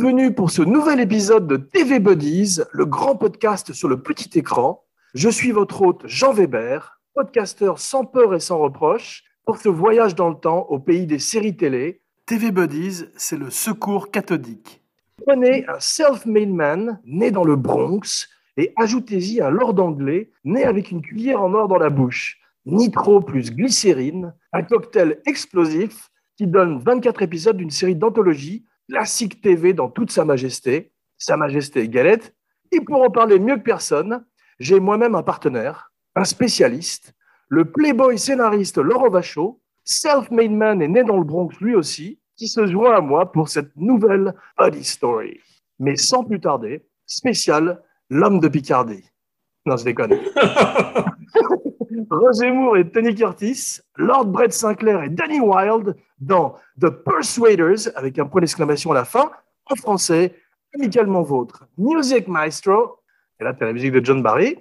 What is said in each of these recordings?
Bienvenue pour ce nouvel épisode de TV Buddies, le grand podcast sur le petit écran. Je suis votre hôte Jean Weber, podcasteur sans peur et sans reproche pour ce voyage dans le temps au pays des séries télé. TV Buddies, c'est le secours cathodique. Prenez un self-made man né dans le Bronx et ajoutez-y un lord anglais né avec une cuillère en or dans la bouche. Nitro plus glycérine, un cocktail explosif qui donne 24 épisodes d'une série d'anthologie classique TV dans toute sa majesté, Sa Majesté Galette. Et pour en parler mieux que personne, j'ai moi-même un partenaire, un spécialiste, le playboy scénariste Laurent Vachaud, self-made man et né dans le Bronx lui aussi, qui se joint à moi pour cette nouvelle Buddy Story. Mais sans plus tarder, spécial, l'homme de Picardie. Non, je déconne. Roger Moore et Tony Curtis, Lord Brett Sinclair et Danny Wilde dans The Persuaders, avec un point d'exclamation à la fin, en français, amicalement vôtre. Music Maestro, et là, tu la musique de John Barry.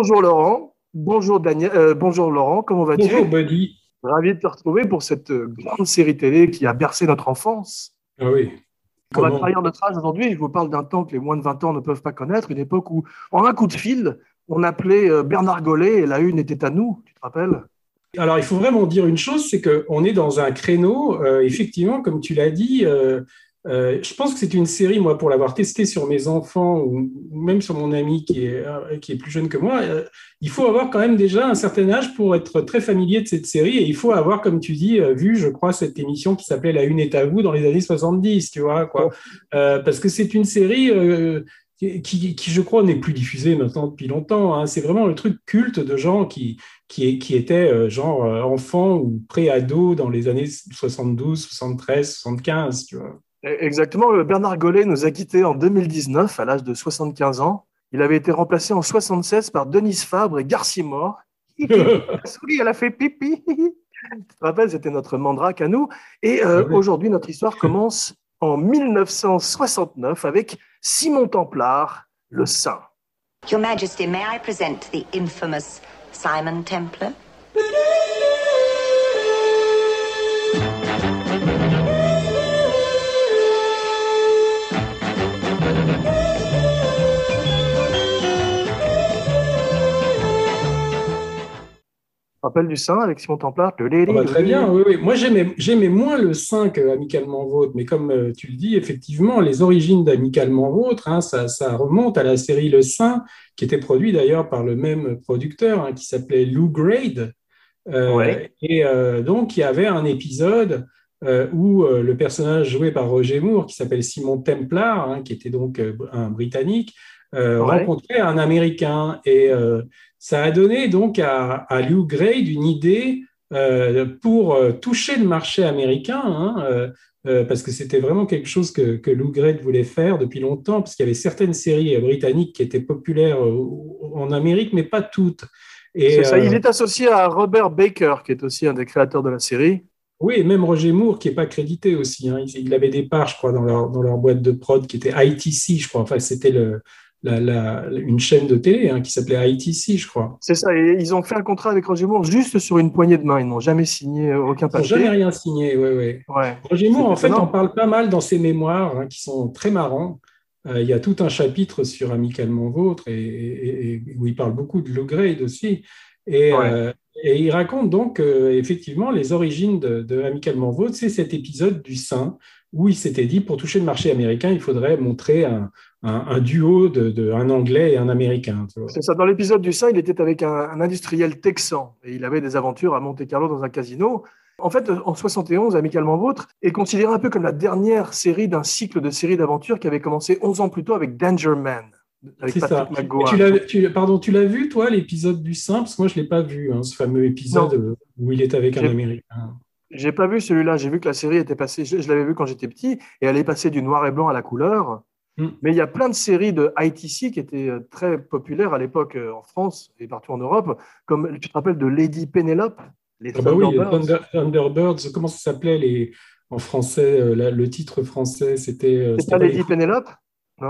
Bonjour Laurent. Bonjour Daniel. Euh, bonjour Laurent, comment vas-tu? Bonjour Buddy. Ravi de te retrouver pour cette euh, grande série télé qui a bercé notre enfance. Ah oui. On va trahir notre âge aujourd'hui. Je vous parle d'un temps que les moins de 20 ans ne peuvent pas connaître, une époque où, en un coup de fil, on appelait euh, Bernard Gollet et la une était à nous. Tu te rappelles? Alors, il faut vraiment dire une chose, c'est qu'on est dans un créneau, euh, effectivement, comme tu l'as dit, euh, euh, je pense que c'est une série, moi, pour l'avoir testée sur mes enfants ou même sur mon ami qui est, euh, qui est plus jeune que moi, euh, il faut avoir quand même déjà un certain âge pour être très familier de cette série et il faut avoir, comme tu dis, vu, je crois, cette émission qui s'appelait La Une est à vous dans les années 70, tu vois, quoi. Euh, parce que c'est une série qui, qui, qui, je crois, n'est plus diffusée maintenant depuis longtemps. hein. C'est vraiment le truc culte de gens qui, qui, qui étaient euh, genre enfants ou pré-ados dans les années 72, 73, 75, tu vois. Exactement. euh, Bernard Gollet nous a quittés en 2019 à l'âge de 75 ans. Il avait été remplacé en 76 par Denise Fabre et Garcimore. Souris, elle a fait pipi. Tu te rappelles, c'était notre mandrake à nous. Et euh, oui. aujourd'hui, notre histoire commence en 1969 avec Simon Templard, le Saint. Your Majesty, may I present the infamous Simon Templar? Rappelles du Saint avec Simon Templard Ah bah, très bien, oui, oui. Moi, j'aimais j'aimais moins le 5 Amicalement Vôtre, mais comme euh, tu le dis, effectivement, les origines d'Amicalement Vôtre, hein, ça, ça remonte à la série Le Saint, qui était produit d'ailleurs par le même producteur, hein, qui s'appelait Lou Grade. Euh, Ouais. Et euh, donc, il y avait un épisode euh, où euh, le personnage joué par Roger Moore, qui s'appelle Simon Templar, hein, qui était donc euh, un Britannique, euh, Ouais. rencontrait un Américain. Et euh, ça a donné donc à, à Lou Grade une idée euh, pour euh, toucher le marché américain, hein, euh, parce que c'était vraiment quelque chose que, que Lou Grade voulait faire depuis longtemps, parce qu'il y avait certaines séries britanniques qui étaient populaires en Amérique, mais pas toutes. Et, ça, Il est associé à Robert Baker, qui est aussi un des créateurs de la série. Oui, et même Roger Moore, qui n'est pas crédité aussi. hein. Il, il avait des parts, je crois, dans leur, dans leur boîte de prod, qui était ITC, je crois. Enfin, c'était le, la, la- une chaîne de télé hein, qui s'appelait ITC, je crois. C'est ça, et ils ont fait un contrat avec Roger Moore juste sur une poignée de main. Ils n'ont jamais signé euh, aucun Ils n'ont papier. jamais rien signé, ouais, ouais. Ouais. Roger Moore, en fait, en parle pas mal dans ses mémoires, hein, qui sont très marrants. Euh, il y a tout un chapitre sur Amicalement Vôtre, et, et- et- où il parle beaucoup de Low Grade aussi. Et, Ouais. euh, et il raconte donc, euh, effectivement, les origines de, de Amicalement Vôtre. C'est cet épisode du Saint, où il s'était dit, pour toucher le marché américain, il faudrait montrer un, un- un duo de, de- un Anglais et un Américain. C'est ça. Dans l'épisode du Saint, il était avec un, un industriel texan et il avait des aventures à Monte Carlo dans un casino. En fait, en 71, Amicalement Vôtre est considéré un peu comme la dernière série d'un cycle de séries d'aventures qui avait commencé 11 ans plus tôt avec Danger Man, C'est ça. Tu pardon, tu l'as vu, toi, l'épisode du Saint Parce que moi, je ne l'ai pas vu, hein, ce fameux épisode où il est avec un Américain. J'ai pas vu celui-là. J'ai vu que la série était passée. Je, je l'avais vu quand j'étais petit et elle est passée du noir et blanc à la couleur. Mm. Mais il y a plein de séries de ITC qui étaient euh, très populaires à l'époque euh, en France et partout en Europe, comme tu te rappelles de Lady Penelope, les Ah bah oui, Thunderbirds. Thunder- Thunderbirds, comment ça s'appelait les... en français, euh, le titre français, c'était euh, C'est c'était Lady les... Penelope?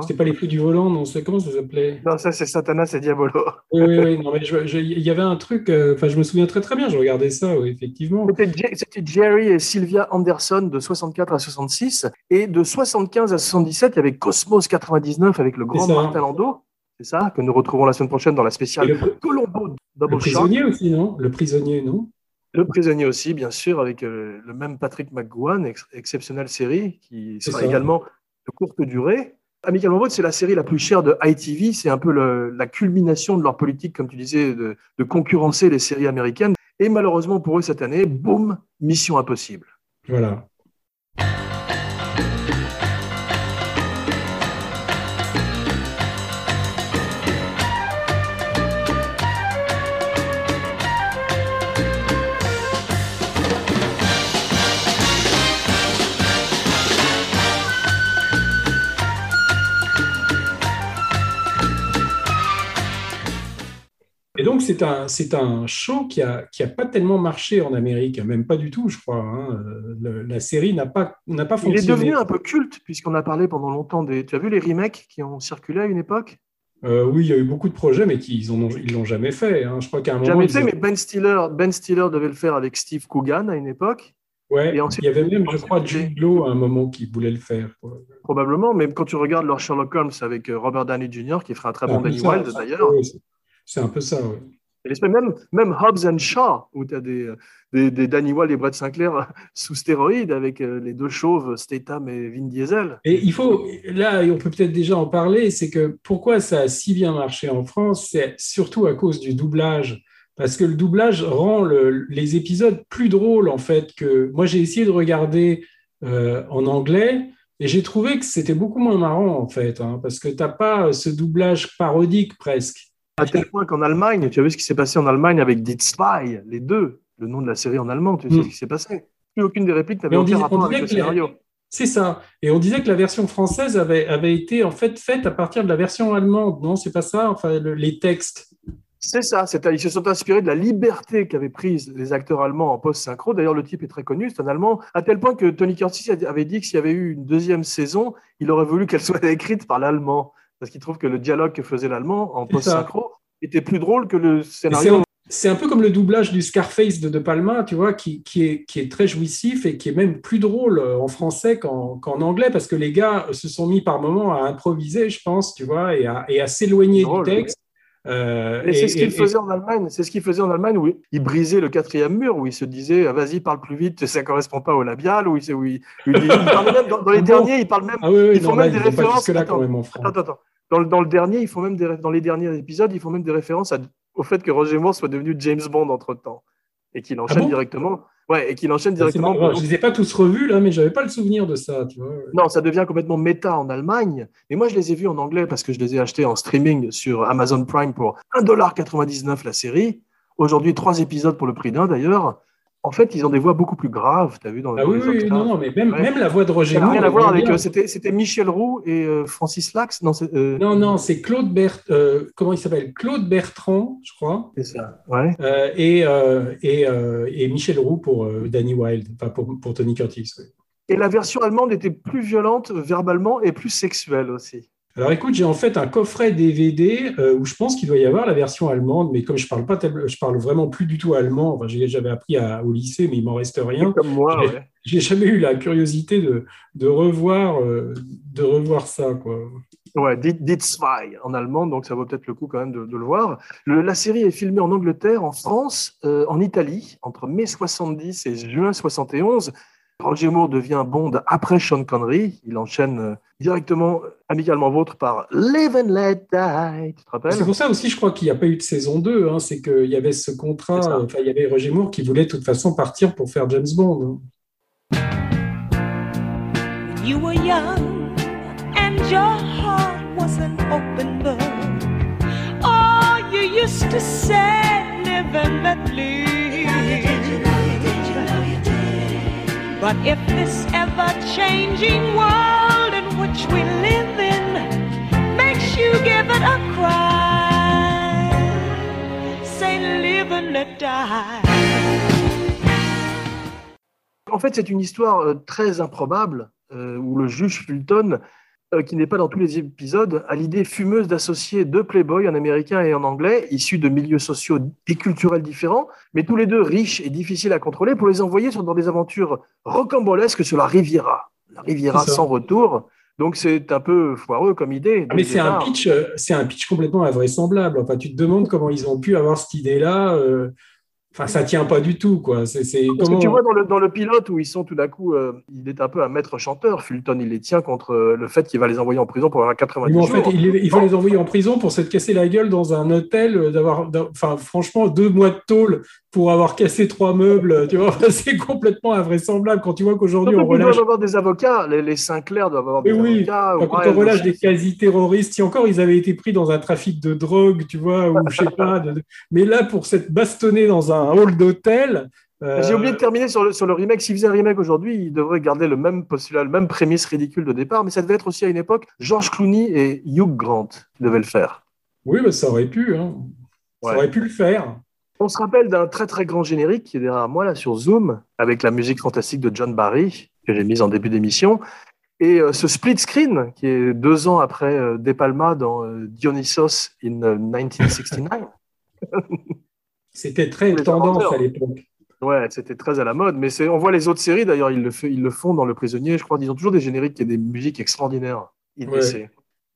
C'était pas les fous du volant, non, c'est comment ça s'appelait? non ça c'est Satanas et Diabolo. Oui, oui, oui, non, mais il y avait un truc, euh, enfin, je me souviens très très bien, je regardais ça, oui, effectivement. C'était Je- C'était Jerry et Sylvia Anderson de 64 à 66 et de 75 à 77 il y avait Cosmos 99 avec le grand. Martin Landau. C'est ça que nous retrouvons la semaine prochaine dans la Et spéciale le, Colombo le Double Shock. prisonnier aussi, non? Le prisonnier, non? Le prisonnier aussi, bien sûr, avec euh, le même Patrick McGowan, ex- exceptionnelle série, qui sera également de courte durée. Amicalement Vôtre, c'est la série la plus chère de ITV. C'est un peu le- la culmination de leur politique, comme tu disais, de, de concurrencer les séries américaines. Et malheureusement pour eux cette année, boum, mission impossible. Voilà. Donc, c'est un, c'est un show qui a, qui a pas tellement marché en Amérique, même pas du tout, je crois. hein. Euh, le- la série n'a pas, n'a pas Il est fonctionné. devenu un peu culte, puisqu'on a parlé pendant longtemps des. Tu as vu les remakes qui ont circulé à une époque? Euh, oui, il y a eu beaucoup de projets, mais qui ils ont, ils l'ont jamais fait. hein. Je crois qu'à un moment, Jamais fait, ont- mais Ben Stiller, ben Stiller devait le faire avec Steve Coogan à une époque, ouais, et ensuite- il y avait même, je crois, Jude Law à un moment qui voulait le faire. probablement. Mais quand tu regardes leur Sherlock Holmes avec euh, Robert Downey Jr., qui ferait un très bon peu Danny. Wilde d'ailleurs. C'est- un peu ça, oui. Même, même Hobbs and Shaw, où tu as des, des, des Danny Wilde et Brett Sinclair sous stéroïdes avec euh, les deux chauves, Statham et Vin Diesel. Et il faut, là, on peut peut-être déjà en parler, c'est que pourquoi ça a si bien marché en France, c'est surtout à cause du doublage. Parce que le doublage rend le- les épisodes plus drôles, en fait, que moi j'ai essayé de regarder euh, en anglais et j'ai trouvé que c'était beaucoup moins marrant, en fait, hein, parce que tu n'as pas ce doublage parodique presque. À tel point qu'en Allemagne, tu as vu ce qui s'est passé en Allemagne avec Die Zwei, les deux, le nom de la série en allemand, tu sais Mm. ce qui s'est passé. Plus aucune des répliques n'avait aucun rapport avec le scénario. C'est ça. Et on disait que la version française avait, avait été en fait faite à partir de la version allemande, non C'est pas ça Enfin, le- les textes. C'est ça, ils se sont inspirés de la liberté qu'avaient prise les acteurs allemands en post-synchro. D'ailleurs, le type est très connu, c'est un Allemand, à tel point que Tony Curtis avait dit que s'il y avait eu une deuxième saison, il aurait voulu qu'elle soit écrite par l'Allemand, parce qu'il trouve que le dialogue que faisait l'Allemand en post-synchro était plus drôle que le C'est scénario. un, c'est un peu comme le doublage du Scarface de De Palma, tu vois, qui, qui est, qui est très jouissif et qui est même plus drôle euh, en français qu'en anglais, parce que les gars se sont mis par moments à improviser, je pense, tu vois, et à, s'éloigner du texte. Euh, Et c'est ce qu'il et- faisait en Allemagne. C'est ce qu'il faisait en Allemagne où il brisait le quatrième mur, où il se disait ah, vas-y parle plus vite, ça correspond pas au labial. Où il, où il, où il dit- il parlait même dans, dans les bon derniers, il parle même. Ah oui, oui, Ils font non, même là, des ils références. jusque-là Attends, quand même en France. Attends, attends. Dans, le- dans le dernier, ils font même des, dans les derniers épisodes, ils font même des références à- au fait que Roger Moore soit devenu James Bond entre temps et qu'il enchaîne Ah bon directement. Ouais, et qu'il enchaîne directement. marrant. Je les ai pas tous revus là, mais j'avais pas le souvenir de ça, tu vois. Non, ça devient complètement méta en Allemagne. Mais moi, je les ai vus en anglais parce que je les ai achetés en streaming sur Amazon Prime pour 1,99$ la série. Aujourd'hui, trois épisodes pour le prix d'un d'ailleurs. En fait, ils ont des voix beaucoup plus graves, tu as vu dans, Ah oui, les oui, non, non, mais même, Ouais. même la voix de Roger Moore. rien à elle voir vient avec. bien. euh, C'était Michel Roux et euh, Francis Lax Non, euh, Non, non, c'est Claude Bert, comment il s'appelle? Claude Bertrand, je crois, c'est ça. Ouais. et, et, et Michel Roux pour Danny Wilde, enfin pour, pour Tony Curtis. Et la version allemande était plus violente verbalement et plus sexuelle aussi. Alors écoute, j'ai en fait un coffret DVD euh, où je pense qu'il doit y avoir la version allemande, mais comme je parle pas, tel- je parle vraiment plus du tout allemand. Enfin, j'avais appris à- au lycée, mais il m'en reste rien. Comme moi, J'ai- ouais. J'ai jamais eu la curiosité de, de revoir, euh, de revoir ça, quoi. Ouais, Zwei en allemand, donc ça vaut peut-être le coup quand même de, de le voir. Le- la série est filmée en Angleterre, en France, euh, en Italie, entre mai 70 et juin 71. Roger Moore devient Bond après Sean Connery. Il enchaîne euh, directement, amicalement vôtre, par Live and Let Die. Tu te rappelles? C'est pour ça aussi, je crois qu'il n'y a pas eu de saison 2. hein, c'est qu'il y avait ce contrat, enfin, il y avait Roger Moore qui voulait de toute façon partir pour faire James Bond. you were young and your heart was an open book. Oh, you used to say, live and let live. But if this ever changing world in which we live in makes you give it a cry, say live and die. En fait, c'est une histoire euh, très improbable euh, où le juge Fulton, qui n'est pas dans tous les épisodes, a l'idée fumeuse d'associer deux playboys, un américain et un anglais, issus de milieux sociaux et culturels différents, mais tous les deux riches et difficiles à contrôler, pour les envoyer sur- dans des aventures rocambolesques sur la Riviera. La Riviera sans retour. Donc c'est un peu foireux comme idée. dès Mais c'est un pitch, euh, c'est un pitch complètement invraisemblable. Enfin, tu te demandes comment ils ont pu avoir cette idée-là. euh, Enfin, ça tient pas du tout, quoi. C'est, c'est Parce comment que tu vois dans le, dans le pilote où ils sont tout d'un coup, euh, il est un peu un maître chanteur, Fulton, il les tient contre euh, le fait qu'il va les envoyer en prison pour avoir 90 Mais en jours. fait, il, il faut les envoyer en prison pour s'être cassé la gueule dans un hôtel, euh, d'avoir, d'a- enfin, franchement, deux mois de tôle pour avoir cassé trois meubles. Tu vois, c'est complètement invraisemblable quand tu vois qu'aujourd'hui on relâche. avoir des avocats, les, les Sinclair doivent avoir des oui, avocats. Enfin, quand Wild on relâche des quasi-terroristes, si encore ils avaient été pris dans un trafic de drogue, tu vois, ou je sais pas. de- Mais là, pour s'être bastonné dans un hall d'hôtel. euh, J'ai oublié de terminer sur le, sur le remake. S'ils faisaient un remake aujourd'hui, ils devraient garder le même postulat, le même prémisse ridicule de départ, mais ça devait être aussi à une époque George Clooney et Hugh Grant devaient le faire. Oui, bah, ça aurait pu. Hein. Ouais. Ça aurait pu le faire. On se rappelle d'un très très grand générique qui est derrière moi là sur Zoom, avec la musique fantastique de John Barry, que j'ai mise en début d'émission. Et euh, ce split screen, qui est deux ans après euh, De Palma dans euh, Dionysos in euh, 1969. C'était très tendance à l'époque. Ouais, c'était très à la mode. Mais on voit les autres séries d'ailleurs, ils le, fait- ils le font dans Le Prisonnier. Je crois qu'ils ont toujours des génériques et des musiques extraordinaires.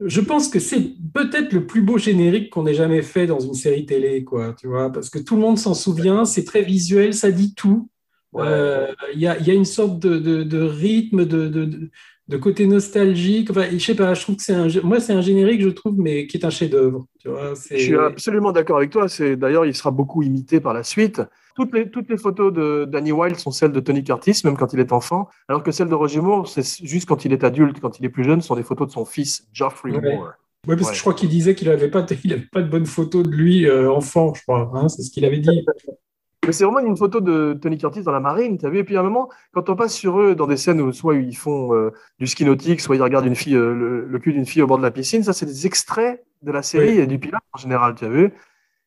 Je pense que c'est peut-être le plus beau générique qu'on ait jamais fait dans une série télé, quoi, tu vois, parce que tout le monde s'en souvient, c'est très visuel, ça dit tout. Ouais. Euh, Il y, a, il y a une sorte de, de- de rythme, de, de- de- de côté nostalgique. Enfin, je sais pas, je trouve que c'est un, moi, c'est un générique, je trouve, mais qui est un chef-d'œuvre. Je suis absolument d'accord avec toi. C'est d'ailleurs, il sera beaucoup imité par la suite. Toutes les, toutes les photos de Danny Wilde sont celles de Tony Curtis, même quand il est enfant, alors que celles de Roger Moore, c'est juste quand il est adulte, quand il est plus jeune, sont des photos de son fils Geoffrey Ouais. Moore. Ouais, parce Ouais. que je crois qu'il disait qu'il n'avait pas, il avait pas de bonnes photos de lui euh, enfant, je crois. hein, c'est ce qu'il avait dit. Mais c'est vraiment une photo de Tony Curtis dans la marine, tu as vu Et puis à un moment, quand on passe sur eux dans des scènes où soit ils font euh, du ski nautique, soit ils regardent une fille, euh, le, le cul d'une fille au bord de la piscine, ça c'est des extraits de la série Oui. et du pilote en général, tu as vu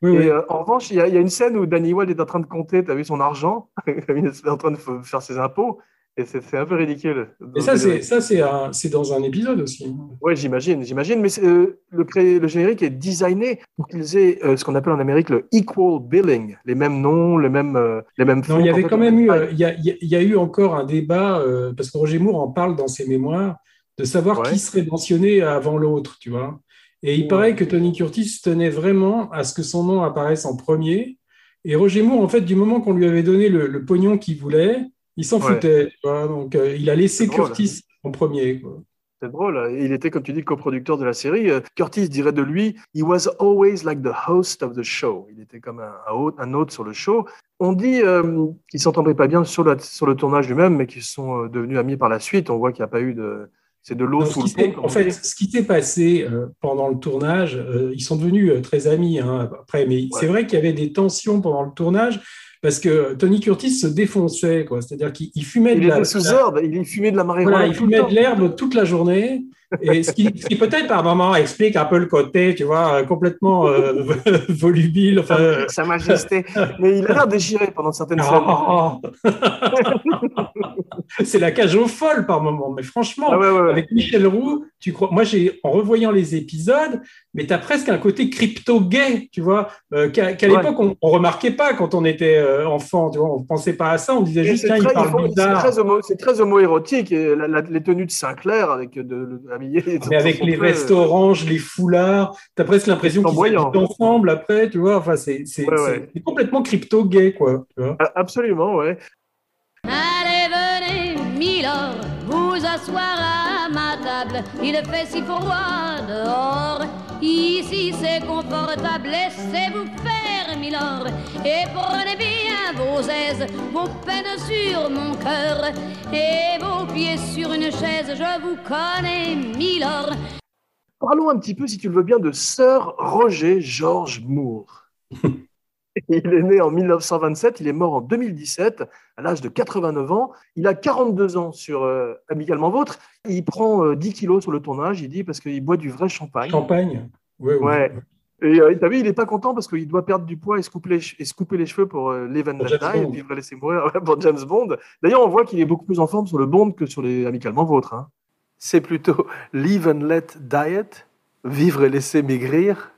Oui, Et oui. euh, en revanche, il y, a- il y a une scène où Danny Wilde est en train de compter, tu as vu son argent, il est en train de faire ses impôts, et c'est un peu ridicule. Et ça, c'est dans un épisode aussi. Oui, j'imagine, j'imagine, mais euh, le, cré- le générique est designé pour qu'ils aient euh, ce qu'on appelle en Amérique le equal billing, les mêmes noms, les mêmes, euh, les mêmes Non, fonds, il y avait quand même eu, euh, il y a, il y a- il y a eu encore un débat, euh, parce que Roger Moore en parle dans ses mémoires, de savoir Ouais. qui serait mentionné avant l'autre, tu vois. Et il paraît que Tony Curtis tenait vraiment à ce que son nom apparaisse en premier. Et Roger Moore, en fait, du moment qu'on lui avait donné le, le pognon qu'il voulait, il s'en Ouais. foutait. tu vois. Donc, euh, il a laissé. Curtis en premier. quoi. C'est drôle. hein. Il était, comme tu dis, coproducteur de la série. Euh, Curtis dirait de lui, he was always like the host of the show. Il était comme un, un hôte, sur le show. On dit euh, qu'ils s'entendaient pas bien sur, la- sur le tournage lui-même, mais qu'ils sont euh, devenus amis par la suite. On voit qu'il n'y a pas eu de, c'est de l'eau Non, sous le pont. en fait, ce qui s'est passé euh, pendant le tournage, euh, ils sont devenus euh, très amis hein, après, mais c'est vrai qu'il y avait des tensions pendant le tournage parce que Tony Curtis se défonçait, quoi. C'est-à-dire qu'il il fumait il de la, sous herbe. Il fumait de la marijuana. voilà, il fumait de l'herbe toute la journée. Et ce qui, peut-être par moment explique un peu le côté, tu vois, euh, complètement euh, volubile. Enfin, euh, Sa Majesté. Mais il a l'air déchiré pendant certaines oh. c'est la cage aux folles par moment. Mais franchement, Ah ouais, ouais, ouais. avec Michel Roux, tu crois Moi, j'ai en revoyant les épisodes, mais tu as presque un côté crypto-gay, tu vois, euh, qu'à l'époque, on, on remarquait pas quand on était euh, enfant, tu vois, on pensait pas à ça, on disait Et juste, tiens, il parle faut- bizarre. très homo- c'est très homo-érotique. et la- la- les tenues de Sinclair avec de, de, habillés. Mais avec sont les vestes oranges, les foulards, tu as presque l'impression qu'ils habitent ensemble après, tu vois, enfin, c'est complètement crypto-gay, quoi. Tu vois. Ah, Absolument, ouais. Milord, vous asseoir à ma table. Il fait si froid dehors. Ici c'est confortable, laissez-vous faire, Milord. Et prenez bien vos aises, vos peines sur mon cœur. Et vos pieds sur une chaise, je vous connais, Milord. Parlons un petit peu, si tu le veux bien, de Sir Roger George Moore. Il est né en 1927, il est mort en 2017, à l'âge de 89 ans. Il a 42 ans sur euh, Amicalement Vôtre. Il prend euh, 10 kilos sur le tournage, il dit, parce qu'il boit du vrai champagne. Champagne? Ouais, ouais. Ouais. Et euh, t'as vu, il n'est pas content parce qu'il doit perdre du poids et se couper les, che- et se couper les cheveux pour euh, Live and Pour Let James Die, et Bond. puis il va laisser mourir pour James Bond. D'ailleurs, on voit qu'il est beaucoup plus en forme sur le Bond que sur les Amicalement Vôtres. hein. C'est plutôt Live and Let Diet, vivre et laisser maigrir.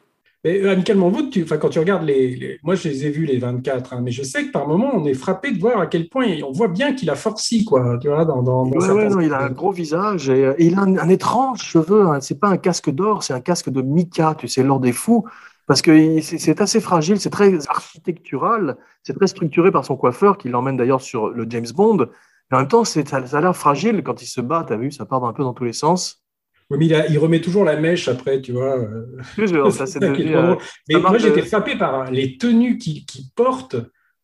Mais euh, amicalement vous, tu, quand tu regardes les, les- Moi, je les ai vus, les 24, hein, mais je sais que par moment, on est frappé de voir à quel point on voit bien qu'il a forci, quoi, tu vois, dans, dans, dans Ouais, ouais, non, il a un gros visage et, euh, et il a un, un étrange cheveu. Hein. C'est pas un casque d'or, c'est un casque de mica, tu sais, l'or des fous. Parce que c'est assez fragile, c'est très architectural, c'est très structuré par son coiffeur qui l'emmène d'ailleurs sur le James Bond. Mais en même temps, ça, ça a l'air fragile quand il se bat, t'as vu, ça part un peu dans tous les sens. Oui, mais il, a- il remet toujours la mèche après, tu vois. euh, euh, ça, c'est devenu, euh. Mais moi, j'étais frappé par les tenues qu'il porte.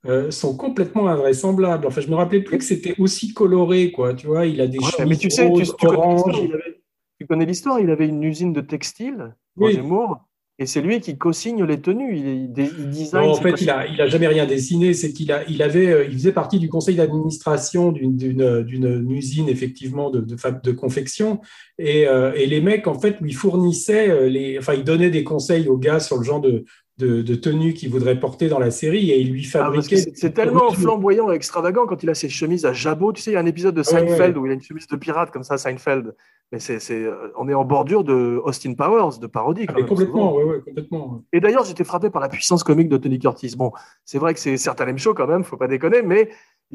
euh, sont complètement invraisemblables. Enfin, je me rappelais plus que c'était aussi coloré, quoi. Tu vois, il a des ouais, mais tu sais, tu, roses, tu connais oranges. l'histoire, il avait- tu connais l'histoire, il avait une usine de textile, Oui. Roger Moore, et c'est lui qui co-signe les tenues. Il, il, il design Non, en fait, il a, il a jamais rien dessiné. C'est qu'il a, il avait, euh, il faisait partie du conseil d'administration d'une, usine effectivement de, de, de confection, et, euh, et les mecs en fait lui fournissaient euh, les, enfin, ils donnaient des conseils aux gars sur le genre de, de, de tenue qu'ils voudraient porter dans la série, et ils lui Ah, fabriquaient. c'est tellement flamboyant et extravagant quand il a ses chemises à jabot. Tu sais, il y a un épisode de Seinfeld ouais. où il a une chemise de pirate comme ça, Seinfeld. Mais c'est, c'est, euh, on est en bordure de Austin Powers, de parodie. Ah, quand mais même, complètement, ouais, complètement. Et d'ailleurs, j'étais frappé par la puissance comique de Tony Curtis. Bon, c'est vrai que c'est certain M show quand même, faut pas déconner, mais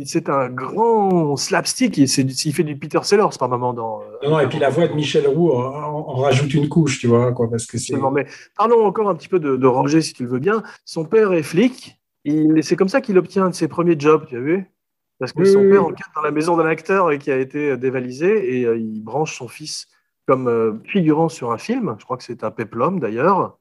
c'est un grand slapstick. Il, fait du Peter Sellers par moment dans. euh, Non, non, et puis la voix de Michel Roux en, rajoute une couche, tu vois, quoi, parce que c'est. Mais parlons encore un petit peu de, de Roger, si tu le veux bien. Son père est flic. C'est comme ça qu'il obtient un de ses premiers jobs, tu as vu? Parce que Oui, son père enquête dans la maison d'un acteur et qui a été dévalisé et euh, il branche son fils comme euh, figurant sur un film. Je crois que c'est un péplum d'ailleurs.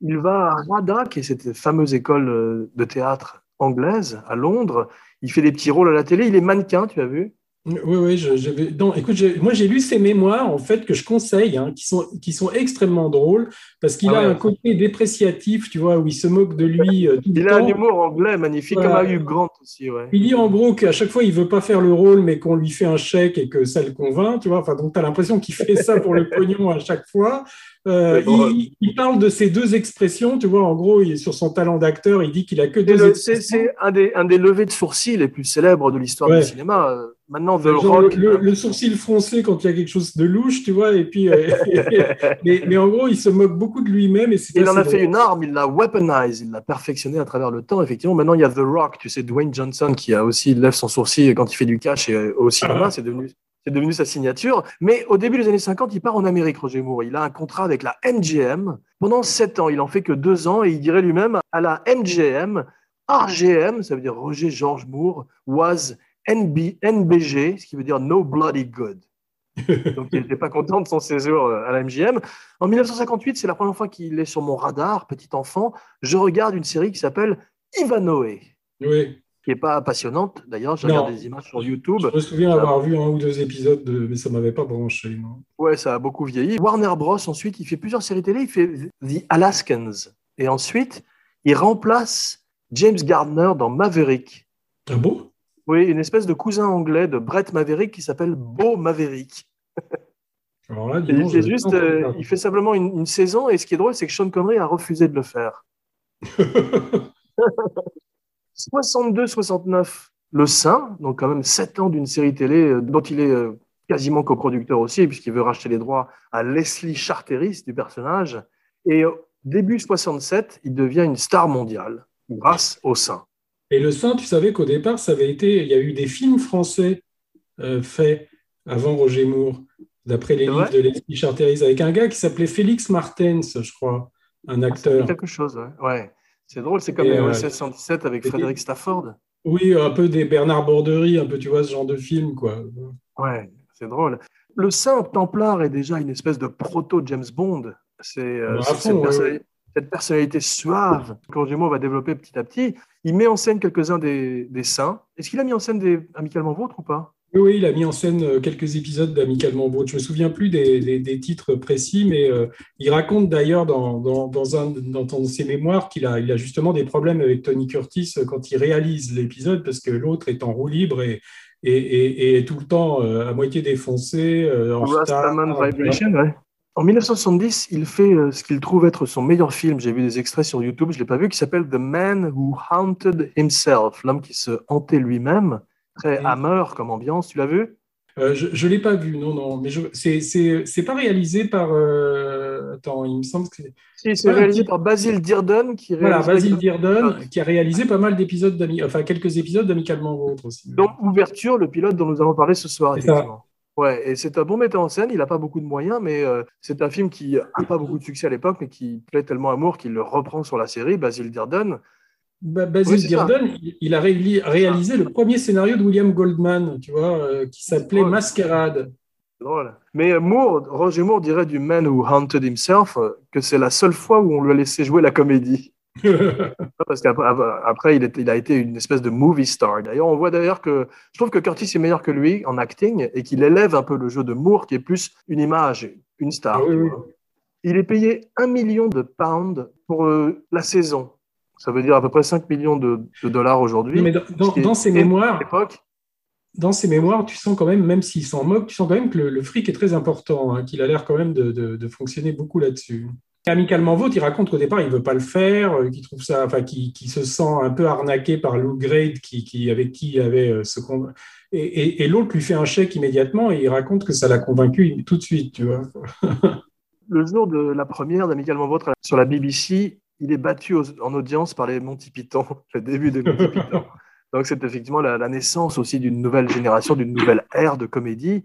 Il va à RADA, qui est cette fameuse école euh, de théâtre anglaise à Londres. Il fait des petits rôles à la télé. Il est mannequin, tu as vu Oui, oui, je, je vais- non, écoute, j'ai- moi j'ai lu ses mémoires en fait que je conseille, hein, qui sont qui sont extrêmement drôles parce qu'il Ah a ouais. un côté dépressiatif, tu vois, où il se moque de lui euh, tout le Il a un humour anglais magnifique, Voilà. comme à Hugh Grant aussi. Ouais. Il dit en gros qu'à chaque fois il veut pas faire le rôle, mais qu'on lui fait un chèque et que ça le convainc, tu vois. Enfin, donc tu as l'impression qu'il fait ça pour le pognon à chaque fois. Euh, il, il parle de ces deux expressions, tu vois. En gros, il sur son talent d'acteur, il dit qu'il a que deux le- C'est expressions. c'est un des, un des levées de sourcils les plus célèbres de l'histoire Ouais. du cinéma. Euh, Maintenant, The Genre Rock. le, le sourcil froncé quand il y a quelque chose de louche, tu vois, et puis, euh, mais, mais en gros, il se moque beaucoup de lui-même et Il en a fait drôle. une arme, il l'a weaponized, il l'a perfectionné à travers le temps. Effectivement, maintenant il y a The Rock, tu sais, Dwayne Johnson qui a aussi il lève son sourcil quand il fait du cash et euh, au cinéma, Ah. c'est devenu c'est devenu sa signature. Mais au début des années 50, il part en Amérique, Roger Moore. Il a un contrat avec la MGM pendant sept ans. Il en fait que deux ans et il dirait lui-même à la MGM, RGM, ça veut dire Roger George Moore, was NB, NBG, ce qui veut dire No Bloody Good. Donc il n'était pas content de son séjour euh, à la MGM. En 1958, c'est la première fois qu'il est sur mon radar, petit enfant. Je regarde une série qui s'appelle Ivanhoe, Oui. qui n'est pas passionnante. D'ailleurs, je regarde des images sur YouTube. Je me souviens avoir vu un ou deux épisodes, de... mais ça m'avait pas branché. Non. Ouais, ça a beaucoup vieilli. Warner Bros. Ensuite, il fait plusieurs séries télé. Il fait The Alaskans. Et ensuite, il remplace James Gardner dans Maverick. Ah bon? Oui, une espèce de cousin anglais de Brett Maverick qui s'appelle Beau Maverick. Alors là, dis Et donc, il, fait je- juste, euh, il fait simplement une, une saison. Et ce qui est drôle, c'est que Sean Connery a refusé de le faire. 62-69, Le Saint, donc quand même 7 ans d'une série télé euh, dont il est euh, quasiment coproducteur aussi, puisqu'il veut racheter les droits à Leslie Charteris du personnage. Et début 67, il devient une star mondiale grâce au Saint. Et le sein, tu savais qu'au départ, ça avait été. Il y a eu des films français euh, faits avant Roger Moore, d'après les livres de Leslie Charteris, avec un gars qui s'appelait Félix Martens, je crois, un acteur. Quelque chose, ouais. ouais. C'est drôle, c'est comme les euh, 1617 avec Frédéric Stafford. Oui, un peu des Bernard Borderie, un peu, tu vois, ce genre de film, quoi. Ouais, c'est drôle. Le Saint Templar est déjà une espèce de proto-James Bond. C'est euh, ouais, cette personnalité suave Moore va développer petit à petit. Il met en scène quelques-uns des, des saints. Est-ce qu'il a mis en scène des Amicalement Vôtres ou pas? Oui, il a mis en scène euh, quelques épisodes d'Amicalement Vôtre. Je me souviens plus des, des- des titres précis, mais euh, il raconte d'ailleurs dans, dans, dans un, dans, ses mémoires qu'il a, il a justement des problèmes avec Tony Curtis euh, quand il réalise l'épisode, parce que l'autre est en roue libre et, et, et, tout le temps euh, à moitié défoncé, euh, en retard. Vibration, ouais. En 1970, il fait euh, ce qu'il trouve être son meilleur film. J'ai vu des extraits sur YouTube, je ne l'ai pas vu, qui s'appelle The Man Who Haunted Himself, l'homme qui se hantait lui-même. Très hammer comme ambiance, tu l'as vu? Euh, je ne l'ai pas vu, non, non. Mais c'est- pas réalisé par. euh, attends, il me semble que c'est. Si, c'est Ouais, réalisé petit- par Basil Dearden, qui Voilà, Basil Dearden, qui a réalisé pas mal d'épisodes, enfin quelques épisodes d'Amicalement Vôtre aussi. dont Ouverture, le pilote dont nous allons parler ce soir, C'est ça. Ouais, et c'est un bon metteur en scène, il n'a pas beaucoup de moyens, mais euh, c'est un film qui n'a pas beaucoup de succès à l'époque, mais qui plaît tellement à Moore qu'il le reprend sur la série, Basil Dearden. Ba- Basil Oui. Dearden, il- il a réali- réalisé le premier scénario de William Goldman, tu vois, euh, qui s'appelait. Masquerade. Drôle. Mais euh, Moore, Roger Moore dirait du Man Who Haunted Himself que c'est la seule fois où on lui a laissé jouer la comédie. Parce qu'après après, il, il a été une espèce de movie star. D'ailleurs, on voit d'ailleurs que je trouve que Curtis est meilleur que lui en acting et qu'il élève un peu le jeu de Moore, qui est plus une image, une star. Ah oui, oui. Il est payé un million de pounds pour euh, la saison. Ça veut dire à peu près 5 millions de, de dollars aujourd'hui. Mais dans, ses mémoires, dans ses mémoires, tu sens quand même, même s'il s'en moque, tu sens quand même que le, le fric est très important, hein, qu'il a l'air quand même de, de- de fonctionner beaucoup là-dessus. Amicalement Vôtre, il raconte qu'au départ, il veut pas le faire, euh, qu'il trouve ça, enfin, qu'il se sent un peu arnaqué par Lou Grade, qui, qui, avec qui il avait euh, ce Et, et- et l'autre lui fait un chèque immédiatement et il raconte que ça l'a convaincu tout de suite, tu vois. Le jour de la première d'Amicalement Vôtre sur la BBC, il est battu aux- en audience par les Monty Python, le début des Monty Python. Donc c'est effectivement la, la naissance aussi d'une nouvelle génération, d'une nouvelle ère de comédie.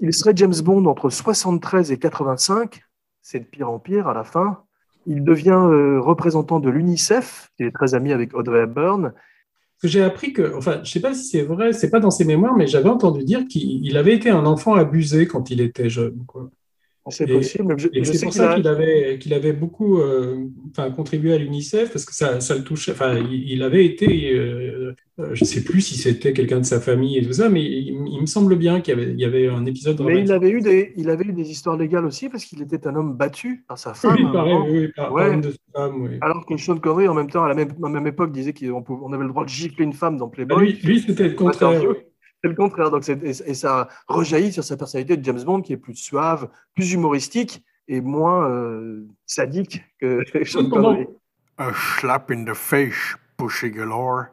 Il serait James Bond entre 73 et 85. C'est de pire en pire à la fin. Il devient euh, représentant de l'UNICEF. Il est très ami avec Audrey Hepburn. J'ai appris que, enfin, je sais pas si c'est vrai, c'est pas dans ses mémoires, mais j'avais entendu dire qu'il il avait été un enfant abusé quand il était jeune. C'est possible. mais je, Et c'est pour ça a- qu'il avait, qu'il avait beaucoup euh, enfin, contribué à l'UNICEF parce que ça, ça le touchait. Enfin, il, il avait été, euh, euh, je ne sais plus si c'était quelqu'un de sa famille et tout ça, mais il, il me semble bien qu'il y y avait un épisode Mais il avait, eu des, il avait eu des histoires légales aussi parce qu'il était un homme battu par sa femme. Oui, pareil, oui, par, Ouais. une de ses femmes, oui. Alors que Sean Connery, en même temps, à la même, à la même époque, disait qu'on on avait le droit de gifler une femme dans Ah, Playboy. lui, lui, c'était le contraire. C'est le contraire. Donc et, et ça rejaillit sur sa personnalité de James Bond qui est plus suave, plus humoristique et moins euh, sadique que Sean Connery. A slap in the face, pussy galore.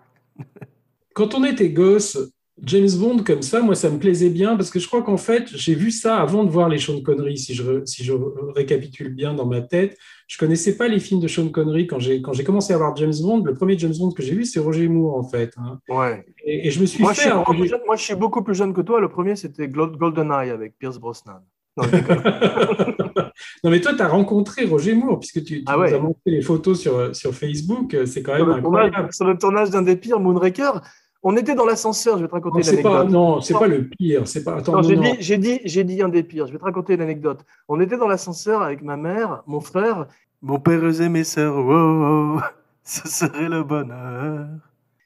Quand on était gosse, James Bond comme ça, moi, ça me plaisait bien parce que je crois qu'en fait, j'ai vu ça avant de voir les Sean Connery, si je, si je récapitule bien dans ma tête. Je connaissais pas les films de Sean Connery quand j'ai quand j'ai commencé à voir James Bond. Le premier James Bond que j'ai vu, c'est Roger Moore en fait. hein. Ouais. Et, et je me suis Moi je, fait suis Roger- jeune, moi, je suis beaucoup plus jeune que toi. Le premier, c'était GoldenEye avec Pierce Brosnan. Non, je mais toi, tu as rencontré Roger Moore puisque tu, tu Ah nous as montré les photos sur, sur Facebook. C'est quand sur, même tournage, incroyable. sur le tournage d'un des pires, Moonraker, on était dans l'ascenseur. Je vais te raconter Non, c'est pas, l'anecdote. non, c'est pas le pire. C'est pas. Attends, Non, non, j'ai non. dit, j'ai dit, j'ai dit un des pires. Je vais te raconter l'anecdote. On était dans l'ascenseur avec ma mère, mon frère. Mon père et mes sœurs, wow, ce serait le bonheur.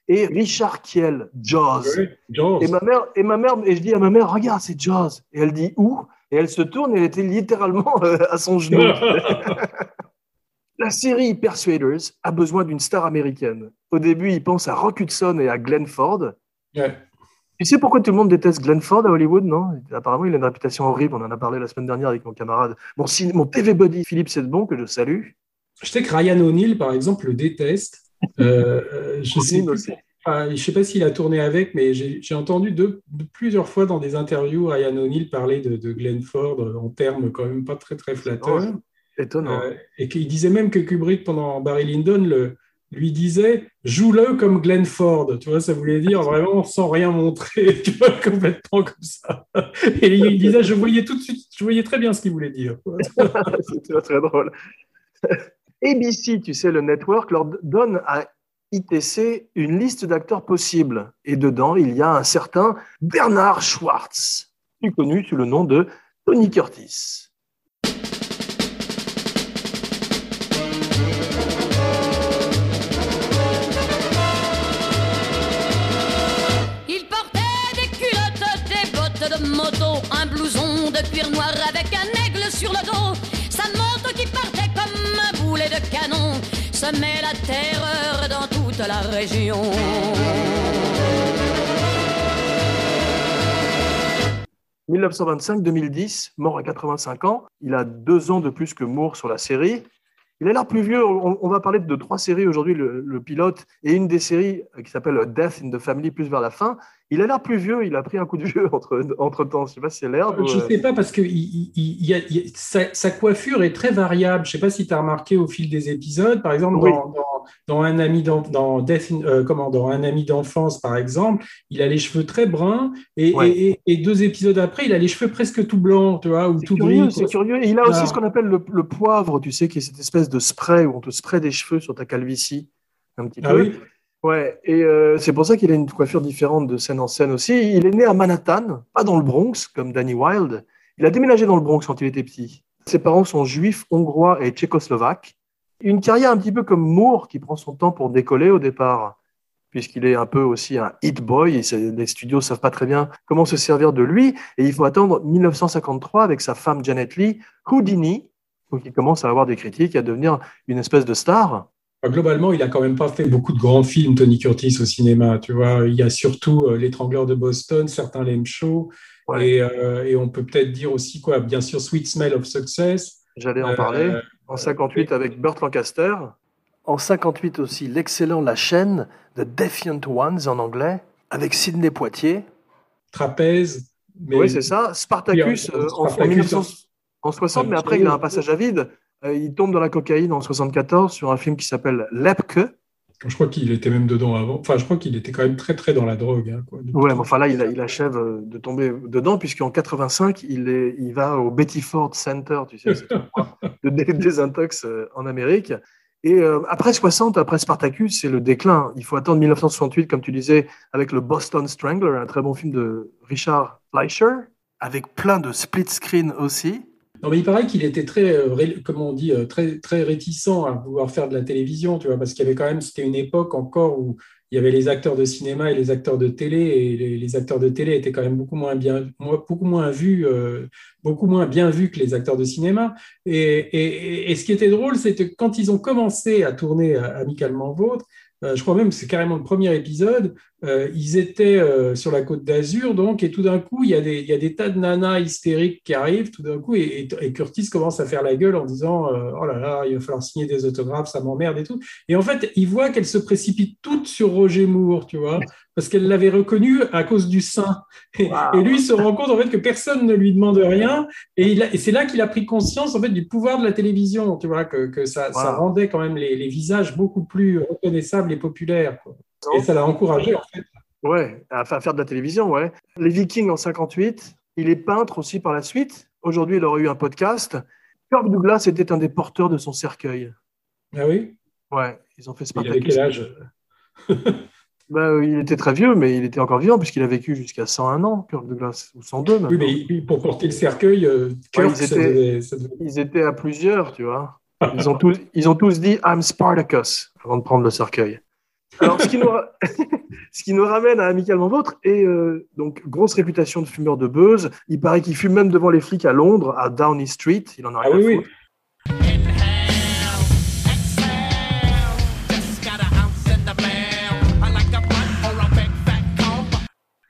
et Richard Kiel, Jaws. Jaws. Et ma mère, et ma mère, et je dis à ma mère, regarde, c'est Jaws. Et elle dit où? Et elle se tourne et elle était littéralement euh, à son genou. La série Persuaders a besoin d'une star américaine. Au début, il pense à Rock Hudson et à Glenn Ford. Ouais. Tu sais pourquoi tout le monde déteste Glenn Ford à Hollywood, non? Apparemment, il a une réputation horrible. On en a parlé la semaine dernière avec mon camarade, mon, mon TV buddy Philippe Sedbon, que je salue. Je sais que Ryan O'Neill, par exemple, le déteste. Euh, euh, je sais plus- aussi. enfin, sais pas s'il a tourné avec, mais j'ai entendu plusieurs fois dans des interviews Ryan O'Neill parler de, de Glenn Ford euh, en termes quand même pas très très flatteurs. Étonnant. Euh, et qu'il disait même que Kubrick, pendant Barry Lyndon, le, lui disait joue-le comme Glenn Ford. Tu vois, ça voulait dire vraiment sans rien montrer, tu vois, complètement comme ça. Et il disait je voyais tout de suite, je voyais très bien ce qu'il voulait dire. C'était très drôle. ABC, tu sais, le network, leur donne à ITC, une liste d'acteurs possibles. Et dedans, il y a un certain Bernard Schwartz, plus connu sous le nom de Tony Curtis. Semait la terreur dans toute la région. 1925-2010, mort à 85 ans. Il a deux ans de plus que Moore sur la série. Il a l'air plus vieux. On, va parler de trois séries aujourd'hui, le pilote et une des séries qui s'appelle Death in the Family, plus vers la fin. Il a l'air plus vieux. Il a pris un coup de vieux entre, entre temps. Je sais pas si c'est l'herbe. Je euh, sais pas parce que il, il- a- sa, sa coiffure est très variable. Je sais pas si tu as remarqué au fil des épisodes. Par exemple, Oui. dans, dans- dans un ami d'en- dans Death in- euh, comment, dans un ami d'enfance, par exemple, il a les cheveux très bruns et, Ouais. et- et- et deux épisodes après, il a les cheveux presque tout blancs, tu vois, ou C'est tout curieux, gris. c'est curieux. Et il a aussi Alors- ce qu'on appelle le, le poivre, tu sais, qui est cette espèce de spray où on te spray des cheveux sur ta calvitie. Un petit Ah peu. oui. Ouais, et euh, c'est pour ça qu'il a une coiffure différente de scène en scène aussi. Il est né à Manhattan, pas dans le Bronx, comme Danny Wilde. Il a déménagé dans le Bronx quand il était petit. Ses parents sont juifs, hongrois et tchécoslovaques. Une carrière un petit peu comme Moore, qui prend son temps pour décoller au départ, puisqu'il est un peu aussi un hit boy. Et les studios savent pas très bien comment se servir de lui. Et il faut attendre 1953 avec sa femme Janet Lee, Houdini, donc il commence à avoir des critiques, à devenir une espèce de star. Globalement, il a quand même pas fait beaucoup de grands films, Tony Curtis, au cinéma. Tu vois, il y a surtout euh, L'étrangleur de Boston, certains l'aiment chaud, Ouais. et, euh, et on peut peut-être dire aussi quoi, bien sûr, Sweet Smell of Success. J'allais en Euh, parler. En 58 avec Burt Lancaster. En 58 aussi l'excellent La chaîne de Defiant Ones en anglais avec Sidney Poitier. Trapèze. Mais Oui, c'est ça. Spartacus, Oui, euh, en, en Spartacus, 1900 en 60, mais après il a un passage à vide. Euh, il tombe dans la cocaïne en 74 sur un film qui s'appelle Lepke. Je crois qu'il était même dedans avant. Enfin, je crois qu'il était quand même très, très dans la drogue. hein, quoi. Ouais, mais enfin là, il, achève euh, de tomber dedans, puisqu'en 85, il, est, il va au Betty Ford Center, tu sais, de dé- désintox euh, en Amérique. Et euh, après 60, après Spartacus, c'est le déclin. Il faut attendre 1968, comme tu disais, avec le Boston Strangler, un très bon film de Richard Fleischer. Avec plein de split screen aussi. Non, mais il paraît qu'il était très, euh, comment on dit, euh, très, très réticent à vouloir faire de la télévision, tu vois, parce qu'il y avait quand même, c'était une époque encore où il y avait les acteurs de cinéma et les acteurs de télé, et les, acteurs de télé étaient quand même beaucoup moins bien, beaucoup moins vus, euh, beaucoup moins bien vus que les acteurs de cinéma. Et, et, et ce qui était drôle, c'était que quand ils ont commencé à tourner Amicalement Vôtre, je crois même que c'est carrément le premier épisode, euh, ils étaient euh, sur la côte d'Azur, donc, et tout d'un coup, il y, a des, il y a des tas de nanas hystériques qui arrivent, tout d'un coup, et, et- et Curtis commence à faire la gueule en disant euh, Oh là là, il va falloir signer des autographes, ça m'emmerde et tout. Et en fait, il voit qu'elles se précipitent toutes sur Roger Moore, tu vois, parce qu'elle l'avait reconnu à cause du sein. Et, Wow. et lui, il se rend compte en fait que personne ne lui demande rien, et, c'est là qu'il a pris conscience en fait du pouvoir de la télévision, tu vois, que, que ça, ça rendait quand même les, les visages beaucoup plus reconnaissables et populaires. quoi. Et ça l'a encouragé, en fait. Ouais, à fa- faire de la télévision, ouais. Les Vikings en 58. Il est peintre aussi par la suite. Aujourd'hui, il aurait eu un podcast. Kirk Douglas était un des porteurs de son cercueil. Ah oui? Ouais, ils ont fait Il avait quel âge? Euh, il était très vieux, mais il était encore vivant puisqu'il a vécu jusqu'à 101 ans, Kirk Douglas, ou 102 maintenant. Oui, mais pour porter le cercueil, euh, ils ça étaient- devait- ça devait- Ils étaient à plusieurs, tu vois. Ils ont tous, ils ont tous dit I'm Spartacus avant de prendre le cercueil. Alors, ce qui nous, ra- ce qui nous ramène à Amicalement Vôtre, et euh, donc grosse réputation de fumeur de buzz. Il paraît qu'il fume même devant les flics à Londres, à Downing Street. Il en a Ah rien à oui.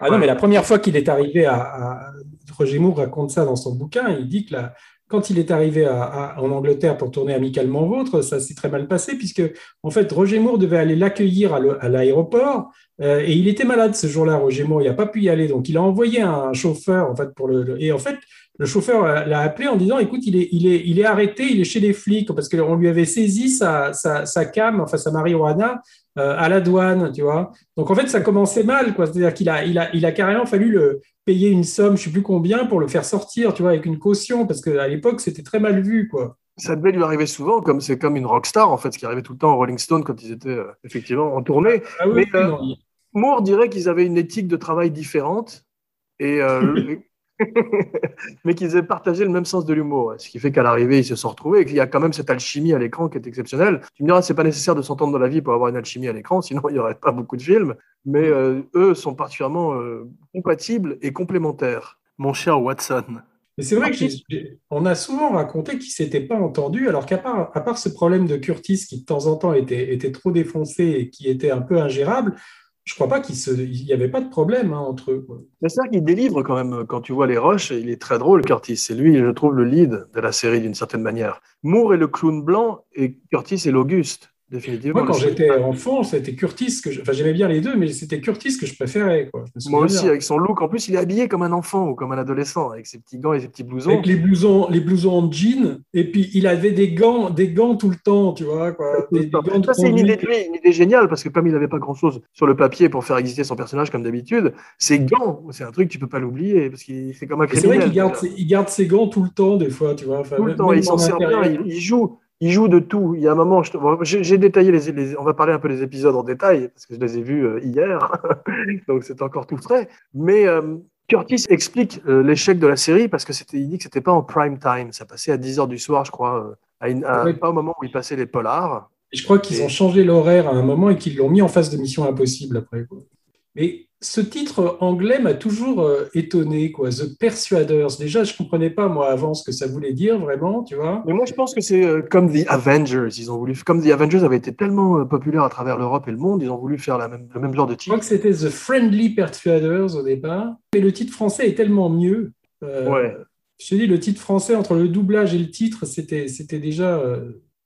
Ah non, mais la première fois qu'il est arrivé à, à- Roger Moore raconte ça dans son bouquin, il dit que la- quand il est arrivé en Angleterre pour tourner Amicalement Vôtre, ça s'est très mal passé puisque en fait Roger Moore devait aller l'accueillir à l'aéroport euh, et il était malade ce jour-là, Roger Moore, il n'a pas pu y aller, donc il a envoyé un chauffeur en fait pour le- et en fait le chauffeur l'a appelé en disant écoute il est, il est, il est arrêté, il est chez les flics parce qu'on lui avait saisi sa, sa, sa cam, enfin sa marijuana euh, à la douane, tu vois. Donc en fait, ça commençait mal, quoi. C'est-à-dire qu'il a, il a, il a carrément fallu le payer une somme, je sais plus combien, pour le faire sortir, tu vois, avec une caution, parce qu'à l'époque, c'était très mal vu, quoi. Ça devait lui arriver souvent, comme c'est comme une rockstar en fait, ce qui arrivait tout le temps aux Rolling Stones quand ils étaient euh, effectivement en tournée. Ah oui, Mais, euh, Moore dirait qu'ils avaient une éthique de travail différente, et, euh, mais qu'ils avaient partagé le même sens de l'humour. Ce qui fait qu'à l'arrivée, ils se sont retrouvés et qu'il y a quand même cette alchimie à l'écran qui est exceptionnelle. Tu me diras, c'est pas nécessaire de s'entendre dans la vie pour avoir une alchimie à l'écran, sinon il n'y aurait pas beaucoup de films. Mais euh, eux sont particulièrement euh, compatibles et complémentaires. Mon cher Watson. Mais c'est vrai que j'ai- j'ai- on a souvent raconté qu'ils s'étaient pas entendus, alors qu'à part, à part ce problème de Curtis qui de temps en temps était, était trop défoncé et qui était un peu ingérable, je crois pas qu'il se- il y avait pas de problème hein, entre eux. c'est vrai qu'il délivre quand même, quand tu vois les rushs, il est très drôle, Curtis. C'est lui, je trouve, le lead de la série d'une certaine manière. Moore est le clown blanc et Curtis est l'Auguste, définitivement. Moi, quand j'étais enfant, c'était Curtis que je- enfin j'aimais bien les deux, mais c'était Curtis que je préférais. Quoi. Je Moi aussi, bien. avec son look. En plus, il est habillé comme un enfant ou comme un adolescent, avec ses petits gants et ses petits blousons. Avec les blousons, les blousons en jean, et puis il avait des gants, des gants tout le temps, tu vois, quoi. Des, des gants de Ça, c'est une idée, une géniale, parce que comme il n'avait pas grand-chose sur le papier pour faire exister son personnage comme d'habitude, ses gants, c'est un truc, tu peux pas l'oublier, parce qu'il c'est comme un Et C'est vrai criminel. qu'il garde, ses- il garde ses gants tout le temps, des fois, tu vois. Enfin, tout le temps, il s'en en sert bien, il joue. Il joue de tout. Il y a un moment, je te- bon, j'ai détaillé les, les- On va parler un peu des épisodes en détail, parce que je les ai vus euh, hier, donc c'est encore tout frais. Mais euh, Curtis explique euh, l'échec de la série, parce que c'était, il dit que c'était pas en prime time. Ça passait à 10 heures du soir, je crois, à une- à- Ouais. pas au moment où il passait les polars. Je crois qu'ils ont changé l'horaire à un moment et qu'ils l'ont mis en face de Mission Impossible après. quoi. Mais ce titre anglais m'a toujours euh, étonné, quoi. The Persuaders. Déjà, je comprenais pas moi avant ce que ça voulait dire vraiment, tu vois. Mais moi, je pense que c'est euh, comme The Avengers. Ils ont voulu, comme The Avengers avait été tellement euh, populaire à travers l'Europe et le monde, ils ont voulu faire la même, le même genre de Je crois titre. que c'était The Friendly Persuaders au départ. Mais le titre français est tellement mieux. Ouais, Je te dis, le titre français entre le doublage et le titre, c'était, c'était déjà.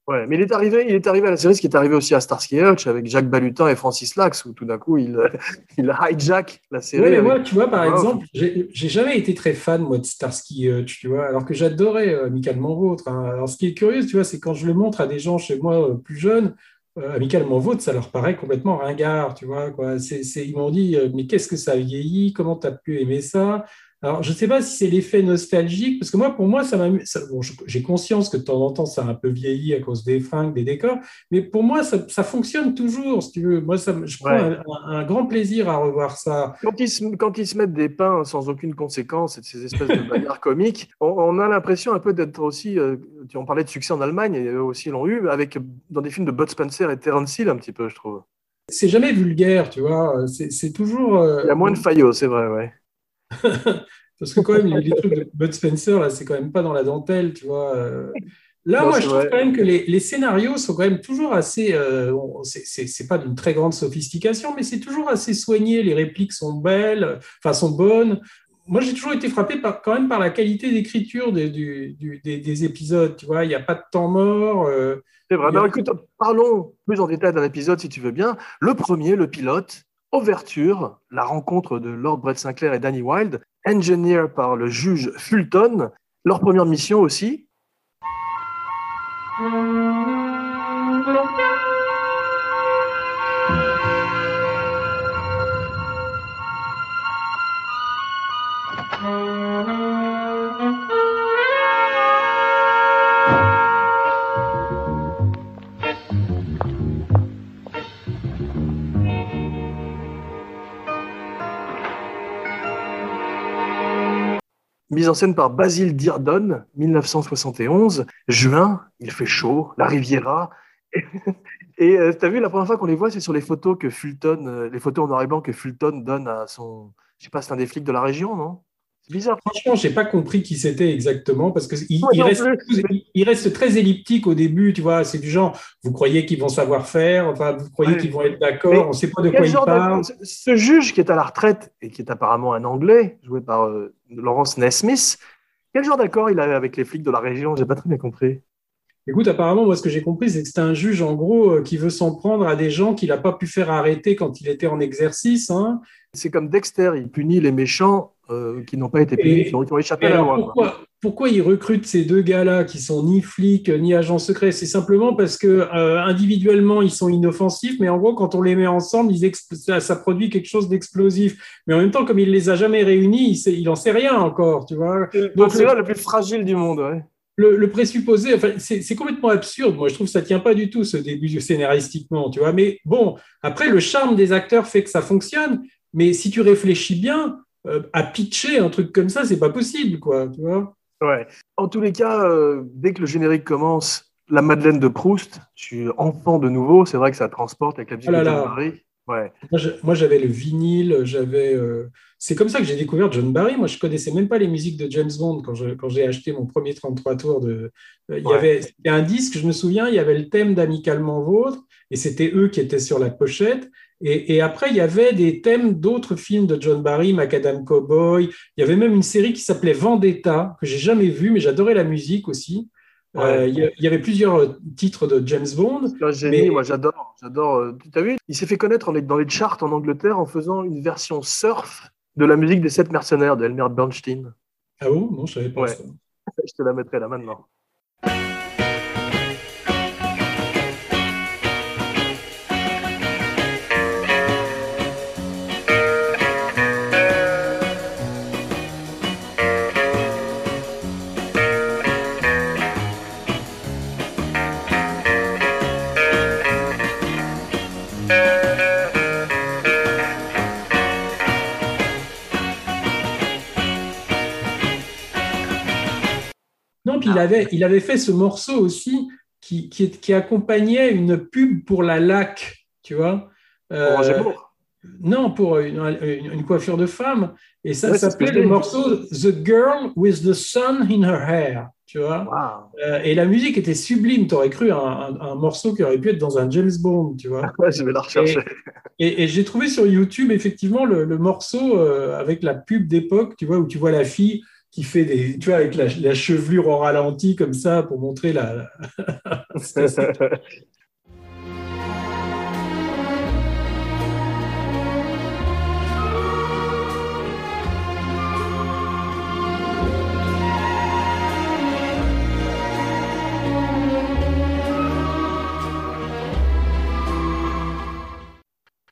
Ouais. Mais il est arrivé, il est arrivé à la série, ce qui est arrivé aussi à Starsky Hutch avec Jacques Balutin et Francis Lax, où tout d'un coup, il, il hijack la série. Ouais, mais avec- moi, tu vois, par Wow. exemple, j'ai jamais été très fan, moi, de Starsky Hutch, tu vois, alors que j'adorais euh, Amicalement Vôtre. hein. Alors, ce qui est curieux, tu vois, c'est quand je le montre à des gens chez moi euh, plus jeunes, euh, Amicalement Vôtre, ça leur paraît complètement ringard, tu vois, quoi. C'est- ils m'ont dit, euh, mais qu'est-ce que ça vieillit? Comment tu as pu aimer ça? Alors, je ne sais pas si c'est l'effet nostalgique, parce que moi, pour moi, ça m'a, bon, j'ai conscience que de temps en temps, ça a un peu vieilli à cause des fringues, des décors, mais pour moi, ça, ça fonctionne toujours, si tu veux. Moi, ça, me- je prends Ouais. un, un- un grand plaisir à revoir ça. Quand ils, se, quand ils se mettent des pains sans aucune conséquence et de ces espèces de bagarres comiques, on, on a l'impression un peu d'être aussi. euh, tu en parlais de succès en Allemagne, et eux aussi l'ont eu, avec dans des films de Bud Spencer et Terence Hill, un petit peu, je trouve. c'est jamais vulgaire, tu vois. C'est toujours. euh, Il y a moins de faillots, c'est vrai, ouais. Parce que, quand même, les, trucs de Bud Spencer, là, c'est quand même pas dans la dentelle, tu vois. euh. Là, Non, moi, je trouve vrai. quand même que les, les scénarios sont quand même toujours assez. euh, bon, c'est- pas d'une très grande sophistication, mais c'est toujours assez soigné. Les répliques sont belles, enfin, sont bonnes. Moi, j'ai toujours été frappé par, quand même par la qualité d'écriture des, des, des épisodes, tu vois. Il n'y a pas de temps mort. euh, C'est vrai. A- Alors, écoute, parlons plus en détail d'un épisode, si tu veux bien. Le premier, le pilote, ouverture, la rencontre de Lord Brett Sinclair et Danny Wilde, engineer par le juge Fulton. Leur première mission aussi. Mise en scène par Basil Dearden, 1971. Juin, il fait chaud, la Riviera. Et euh, tu as vu, la première fois qu'on les voit, c'est sur les photos que Fulton, euh, les photos en noir et blanc que Fulton donne à son. Je sais pas, c'est un des flics de la région, non? Bizarre. Franchement, j'ai pas compris qui c'était exactement parce que il, reste, plus. il reste très elliptique au début, tu vois. C'est du genre, vous croyez qu'ils vont savoir faire, enfin, vous croyez Ouais. qu'ils vont être d'accord, on sait pas de quoi ils de- parlent. ce- juge qui est à la retraite et qui est apparemment un Anglais, joué par euh, Lawrence Nesmith, quel genre d'accord il avait avec les flics de la région? J'ai pas très bien compris. Écoute, apparemment, moi, ce que j'ai compris, c'est que c'est un juge, en gros, euh, qui veut s'en prendre à des gens qu'il n'a pas pu faire arrêter quand il était en exercice. Hein. C'est comme Dexter, il punit les méchants euh, qui n'ont pas été punis, Et- qui, ont, échappé à la loi. quoi. pourquoi, pourquoi il recrute ces deux gars-là qui sont ni flics ni agents secrets? C'est simplement parce que euh, individuellement ils sont inoffensifs, mais en gros quand on les met ensemble, ils ça, ça produit quelque chose d'explosif. Mais en même temps, comme il les a jamais réunis, il, sait, il en sait rien encore, tu vois. Donc c'est là le plus fragile du monde. Ouais. Le, le présupposé, enfin, c'est complètement absurde. Moi, je trouve que ça tient pas du tout ce début scénaristiquement, tu vois. Mais bon, après, le charme des acteurs fait que ça fonctionne. Mais si tu réfléchis bien, euh, à pitcher un truc comme ça, c'est pas possible, quoi, tu vois. Ouais. En tous les cas, euh, dès que le générique commence, la Madeleine de Proust, je suis enfant de nouveau. C'est vrai que ça transporte avec la musique Oh de là. Ouais. Moi, j'avais le vinyle, j'avais. euh, C'est comme ça que j'ai découvert John Barry. Moi, je connaissais même pas les musiques de James Bond quand j'ai acheté mon premier 33 tours de. euh, Il y Ouais. avait un disque, je me souviens, il y avait le thème d'Amicalement Vôtre, et c'était eux qui étaient sur la pochette. Et, et après, il y avait des thèmes d'autres films de John Barry, Macadam Cowboy. Il y avait même une série qui s'appelait Vendetta, que j'ai jamais vue, mais j'adorais la musique aussi. Ouais. Euh, il y avait plusieurs titres de James Bond. C'est un génie, Mais- moi j'adore. j'adore. euh, Tu as vu Il s'est fait connaître dans les charts en Angleterre en faisant une version surf de la musique des sept mercenaires de Elmer Bernstein. Ah bon? Non, je savais pas Ouais. ça. Je te la mettrai là maintenant. Il avait, il avait fait ce morceau aussi qui, qui, qui accompagnait une pub pour la LAC, tu vois. Euh, Pour non, pour une, une- une coiffure de femme. Et ça Ouais, s'appelait le morceau The Girl with the Sun in Her Hair, tu vois. Euh, et la musique était sublime. Tu aurais cru un, un- un morceau qui aurait pu être dans un James Bond, tu vois. Ouais, je vais la rechercher. Et, et j'ai trouvé sur YouTube effectivement le, le morceau euh, avec la pub d'époque, tu vois, où tu vois la fille qui fait des, tu vois, avec la, chevelure au ralenti comme ça pour montrer la.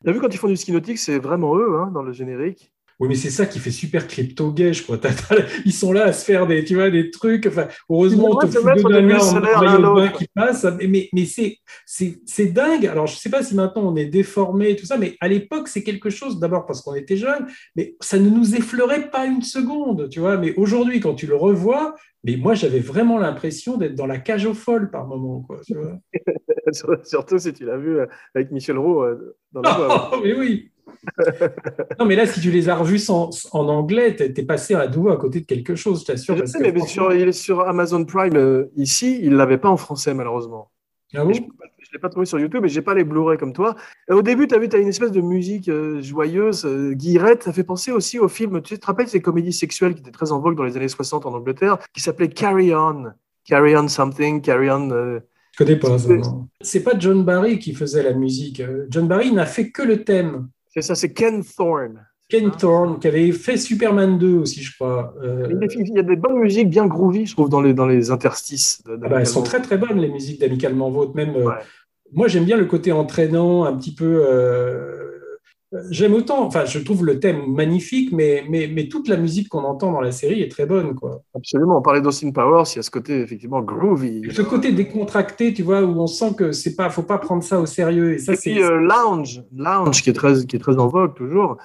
T'as vu quand ils font du ski nautique, c'est vraiment eux hein, dans le générique. Oui, mais c'est ça qui fait super crypto-gay, je crois. T'as- t'as- ils sont là à se faire des, tu vois, des trucs. Enfin, heureusement, on te fout de l'autre. qui passent. Mais, mais, c'est, dingue. Alors, je sais pas si maintenant on est déformé et tout ça, mais à l'époque, c'est quelque chose, d'abord parce qu'on était jeunes, mais ça ne nous effleurait pas une seconde, tu vois. Mais aujourd'hui, quand tu le revois, mais moi, j'avais vraiment l'impression d'être dans la cage aux folles par moment, quoi. tu vois. Surtout si tu l'as vu euh, avec Michel Roux euh, dans la voix. Oh, mais oui. non, mais là, si tu les as revus en anglais, t'es passé à nouveau à côté de quelque chose, je t'assure. Je sais, mais franchement- sur, il est sur Amazon Prime euh, ici, il l'avait pas en français malheureusement. Ah bon? Je ne l'ai pas trouvé sur YouTube et j'ai pas les Blu-ray comme toi. Et au début, tu as vu, tu as une espèce de musique euh, joyeuse, euh, guillerette. Ça fait penser aussi au film, tu te rappelles ces comédies sexuelles qui étaient très en vogue dans les années 60 en Angleterre, qui s'appelait Carry On. Carry On Something, Carry On. euh, Je connais pas ça. C'est- pas John Barry qui faisait la musique. John Barry n'a fait que le thème. C'est ça, c'est Ken Thorne. Ken Thorne, qui avait fait Superman 2 aussi, je crois. Euh, Il y a des- bonnes musiques bien groovy, je trouve, dans les, dans les interstices. ah bah, elles sont très très bonnes, les musiques d'Amicalement Vôtre. Même, euh, moi, j'aime bien le côté entraînant, un petit peu. euh, J'aime autant, enfin, je trouve le thème magnifique, mais, mais, mais toute la musique qu'on entend dans la série est très bonne, quoi. Absolument. On parlait d'Austin Powers, il y a ce côté effectivement groovy. Ce côté décontracté, tu vois, où on sent que c'est pas, faut pas prendre ça au sérieux. Et ça, c'est. puis euh, Lounge, Lounge qui est très, qui est très en vogue toujours.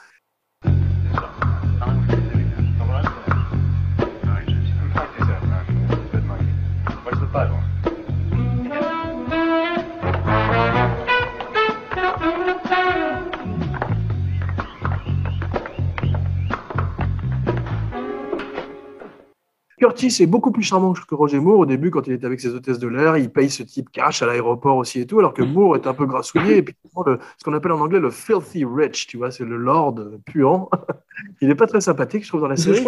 Curtis est beaucoup plus charmant que Roger Moore au début quand il est avec ses hôtesses de l'air. Il paye ce type cash à l'aéroport aussi et tout, alors que Moore est un peu grassouillé et puis le- ce qu'on appelle en anglais le filthy rich, tu vois, c'est le lord puant. il n'est pas très sympathique, je trouve, dans la série.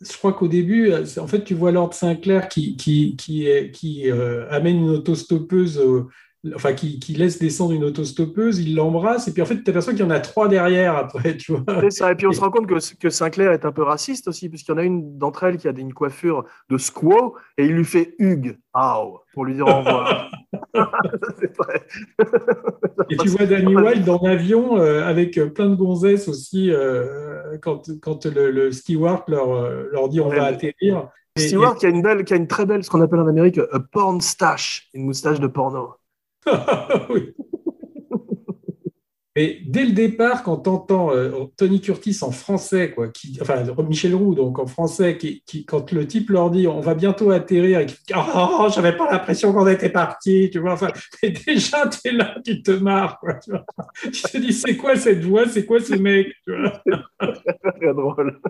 je crois qu'au début, en fait, tu vois Lord Sinclair qui, qui, qui, est- qui euh, amène une autostoppeuse, euh, enfin, qui, qui laisse descendre une autostoppeuse, il l'embrasse, et puis en fait, tu t'aperçois qu'il y en a trois derrière après, tu vois. C'est ça. Et puis on se rend compte que, que Sinclair est un peu raciste aussi, puisqu'il y en a une d'entre elles qui a une coiffure de squaw et il lui fait Hugues, Ow, pour lui dire au revoir. Et tu vois Danny Wilde en avion euh, avec euh, plein de gonzesses aussi, euh, quand, quand le, le steward leur, leur dit on va atterrir. Stewart qui a une belle, qui a une très belle, ce qu'on appelle en Amérique, a porn stash, une moustache de porno. Mais dès le départ, quand tu entends Tony Curtis en français, quoi, enfin Michel Roux, donc en français, qui, qui- quand le type leur dit on va bientôt atterrir, et qui dit oh, j'avais pas l'impression qu'on était parti, tu vois, enfin, déjà tu là, tu te marres, quoi, tu te dis c'est quoi cette voix, c'est quoi ce mec, tu vois. Très drôle.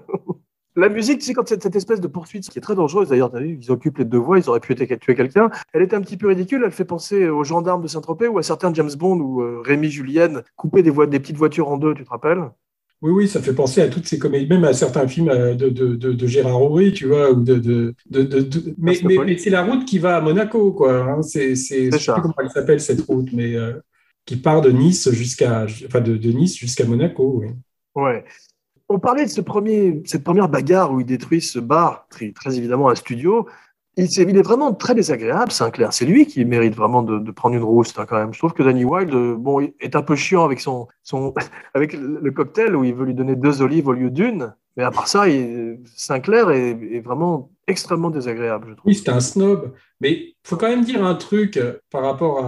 La musique, tu sais, quand cette, cette espèce de poursuite, ce qui est très dangereuse d'ailleurs, t'as vu, ils occupent les deux voies, ils auraient pu être- tuer quelqu'un. Elle était un petit peu ridicule, elle fait penser aux gendarmes de Saint-Tropez ou à certains James Bond où euh, Rémi Julienne coupait des, petites voitures en deux, tu te rappelles? Oui, oui, ça fait penser à toutes ces comédies, même à certains films euh, de, de, de, de Gérard Horry, tu vois, ou de, mais, c'est la route qui va à Monaco, quoi. hein. C'est, c'est, je sais plus comment elle s'appelle cette route, mais euh, qui part de Nice jusqu'à, enfin de, de Nice jusqu'à Monaco. Oui. Ouais. On parlait de ce premier, cette première bagarre où il détruit ce bar, très, évidemment un studio. Il, s'est- il est vraiment très désagréable, Sinclair. C'est lui qui mérite vraiment de, prendre une rouste hein, quand même. Je trouve que Danny Wilde, euh, bon, est un peu chiant avec son, son, avec le cocktail où il veut lui donner deux olives au lieu d'une. Mais à part ça, Sinclair est, est vraiment extrêmement désagréable, je trouve. Oui, c'était un snob. Mais il faut quand même dire un truc euh, par rapport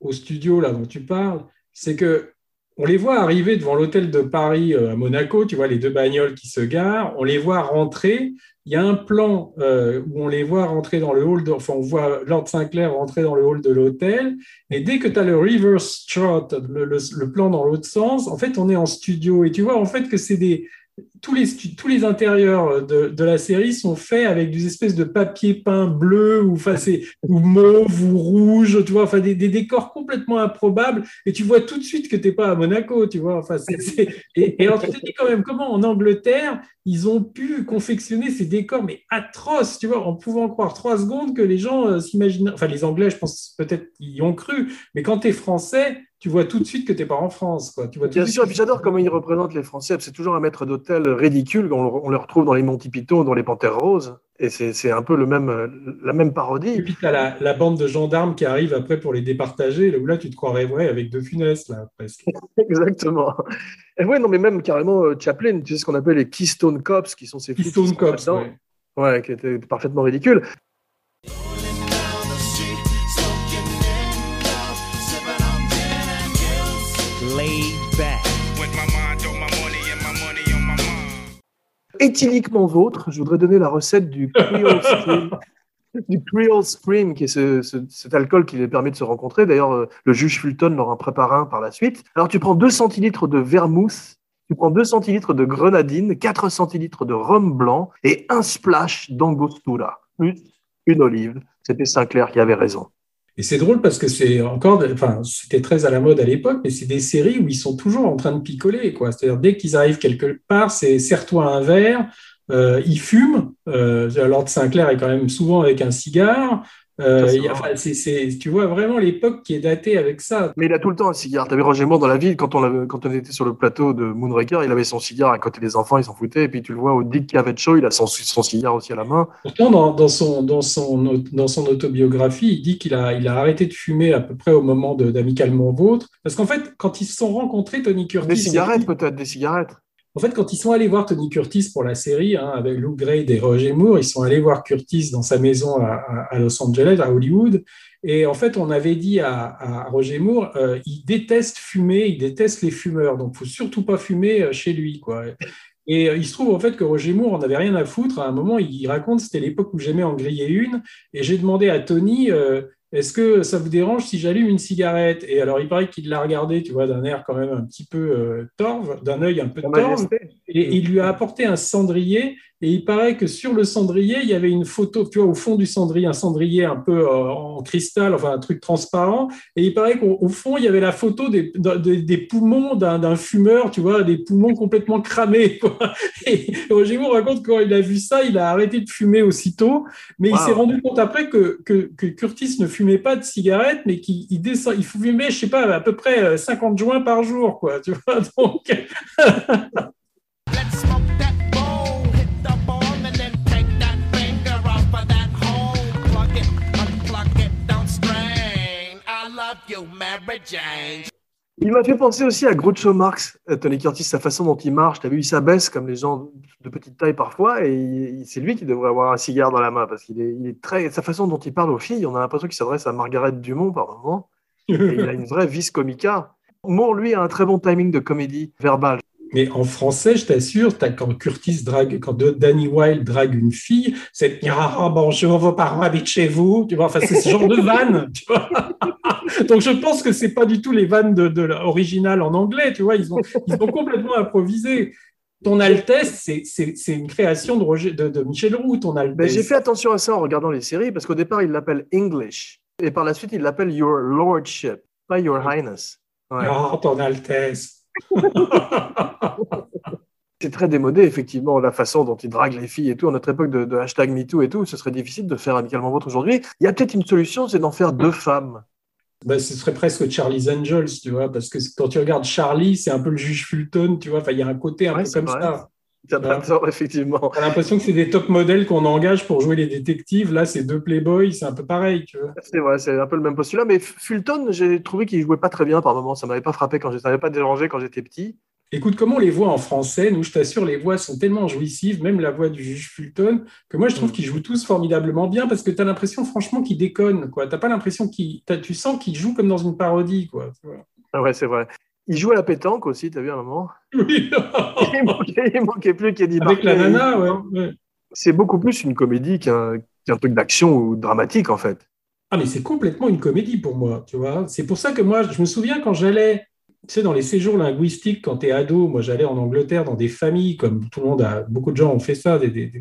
au studio là dont tu parles, c'est que on les voit arriver devant l'hôtel de Paris euh, à Monaco, tu vois les deux bagnoles qui se garent, on les voit rentrer. Il y a un plan euh, où on les voit rentrer dans le hall, de, enfin on voit Lord Sinclair rentrer dans le hall de l'hôtel, et dès que tu as le reverse shot, le, le- le plan dans l'autre sens, en fait on est en studio, et tu vois en fait que c'est des tous les, tous les intérieurs de, de la série sont faits avec des espèces de papier peint bleu ou, enfin, ou mauve ou rouge, tu vois, enfin, des, des décors complètement improbables et tu vois tout de suite que tu n'es pas à Monaco, tu vois. Enfin, et, et alors, tu te dis quand même comment en Angleterre, ils ont pu confectionner ces décors, mais atroces, tu vois, en pouvant croire trois secondes que les gens euh, s'imaginent, enfin, les Anglais, je pense peut-être y ont cru, mais quand tu es français, tu vois tout de suite que tu n'es pas en France, quoi. Tu vois tout Bien sûr, et puis j'adore comment ils représentent les Français. C'est toujours un maître d'hôtel ridicule. On, le- on le retrouve dans les Monty Python, dans les Panthères Roses. Et c'est un peu le même, la même Et parodie. puis, tu as la, la bande de gendarmes qui arrive après pour les départager, là où là, tu te croirais vrai avec deux funestes, là, presque. Exactement. Et ouais, non, mais même carrément euh, Chaplin, tu sais ce qu'on appelle les Keystone Cops, qui sont ces Keystone Cops, ouais. Ouais, qui étaient parfaitement ridicules. Éthyliquement vôtre, je voudrais donner la recette du Creole Scream. du Creole Scream, qui est ce- ce- cet alcool qui les permet de se rencontrer. D'ailleurs, euh, le juge Fulton leur en prépare un par la suite. Alors, tu prends 2 centilitres de vermouth, tu prends 2 centilitres de grenadine, 4 centilitres de rhum blanc et un splash d'angostura, plus une olive. C'était Sinclair qui avait raison. Et c'est drôle parce que c'est encore, enfin, c'était très à la mode à l'époque, mais c'est des séries où ils sont toujours en train de picoler, quoi. C'est-à-dire, dès qu'ils arrivent quelque part, c'est serre-toi un verre, euh, ils fument. Euh, Lord Sinclair est quand même souvent avec un cigare. Euh, Ça, c'est il y a- vrai. enfin, c'est- c'est- tu vois vraiment l'époque qui est datée avec ça. Mais il a tout le temps un cigare. Tu avais Roger Moore dans la ville, quand on, l'avait- quand on était sur le plateau de Moonraker, il avait son cigare à côté des enfants, ils s'en foutaient. Et puis tu le vois au Dick Cavett Show, il a son, son cigare aussi à la main. Pourtant, dans, dans son, dans, son, dans son autobiographie, il dit qu'il a, il a arrêté de fumer à peu près au moment de- d'Amicalement Vôtre. Parce qu'en fait, quand ils se sont rencontrés, Tony Curtis. Des et cigarettes peut-être, des cigarettes. En fait, quand ils sont allés voir Tony Curtis pour la série, hein, avec Lou Gray et Roger Moore, ils sont allés voir Curtis dans sa maison à, Los Angeles, à Hollywood. Et en fait, on avait dit à, Roger Moore, euh, il déteste fumer, il déteste les fumeurs, donc faut surtout pas fumer euh, chez lui, quoi. Et euh, il se trouve en fait que Roger Moore en avait rien à foutre. À un moment, il raconte, c'était l'époque où j'aimais en griller une, et j'ai demandé à Tony, est-ce que ça vous dérange si j'allume une cigarette? Et alors, il paraît qu'il l'a regardé, tu vois, d'un air quand même un petit peu euh, torve, d'un œil un peu torve. Et il lui a apporté un cendrier. Et il paraît que sur le cendrier, il y avait une photo, tu vois, au fond du cendrier, un cendrier un peu euh, en cristal, enfin un truc transparent. Et il paraît qu'au au fond, il y avait la photo des, de- des poumons d'un fumeur, tu vois, des poumons complètement cramés. Quoi. Et Roger Moore raconte quand il a vu ça, il a arrêté de fumer aussitôt. Mais il s'est rendu compte après que, que, que Curtis ne fumait pas de cigarettes, mais qu'il il descend, il fumait, je sais pas, à peu près euh, 50 joints par jour, quoi. Tu vois, donc. Il m'a fait penser aussi à Groucho Marx, euh, Tony Curtis, sa façon dont il marche. Tu as vu, il s'abaisse comme les gens de petite taille parfois, et c'est lui qui devrait avoir un cigare dans la main parce qu'il est, très. Sa façon dont il parle aux filles, on a l'impression qu'il s'adresse à Margaret Dumont par moment. Il a une vraie vis comica. Moore, lui, a un très bon timing de comédie verbale. Mais en français, je t'assure, t'as- quand Curtis drague, quand Danny Wilde drague une fille, c'est ah bonjour, vos parents habitent chez vous, tu vois. Enfin, c'est ce genre de vanne, tu vois. Donc, je pense que c'est pas du tout les vannes de, de l'original en anglais, tu vois. Ils ont, ils ont complètement improvisé. Ton Altesse, c'est- une création de, Roger, de, de Michel Roux, ton Altesse. Ben, J'ai fait attention à ça en regardant les séries parce qu'au départ, il l'appelle English. Et par la suite, il l'appelle Your Lordship, pas Your Highness. Ouais. Oh, ton Altesse. C'est très démodé, effectivement, la façon dont il drague les filles et tout. À notre époque de, de hashtag MeToo et tout, ce serait difficile de faire amicalement vôtre aujourd'hui. Il y a peut-être une solution, c'est d'en faire deux femmes. Ben, ce serait presque Charlie's Angels, tu vois, parce que quand tu regardes Charlie, c'est un peu le juge Fulton, tu vois. Enfin, il y a un côté un Ouais, peu comme vrai. ça. A tort, effectivement. T'as l'impression que c'est des top modèles qu'on engage pour jouer les détectives. Là, c'est deux playboys, c'est un peu pareil. C'est vrai, c'est un peu le même postulat. Mais Fulton, j'ai trouvé qu'il jouait pas très bien par moments. Ça m'avait pas frappé quand pas dérangé quand j'étais petit. Écoute, comment on les voit en français Nous, je t'assure, les voix sont tellement jouissives, même la voix du juge Fulton, que moi, je trouve Mm. qu'ils jouent tous formidablement bien parce que tu as l'impression, franchement, qu'ils déconnent, quoi. T'as pas l'impression qu'ils. Tu sens qu'ils jouent comme dans une parodie, quoi. Ah ouais, c'est vrai. Il jouait à la pétanque aussi, t'as vu à un moment Oui, il, manquait, il manquait plus qu'Eddie avec la nana, ouais. ouais. C'est beaucoup plus une comédie qu'un, qu'un truc d'action ou dramatique, en fait. Ah, mais c'est complètement une comédie pour moi, tu vois. C'est pour ça que moi, je me souviens quand j'allais, tu sais, dans les séjours linguistiques, quand tu es ado, moi j'allais en Angleterre dans des familles, comme tout le monde a, beaucoup de gens ont fait ça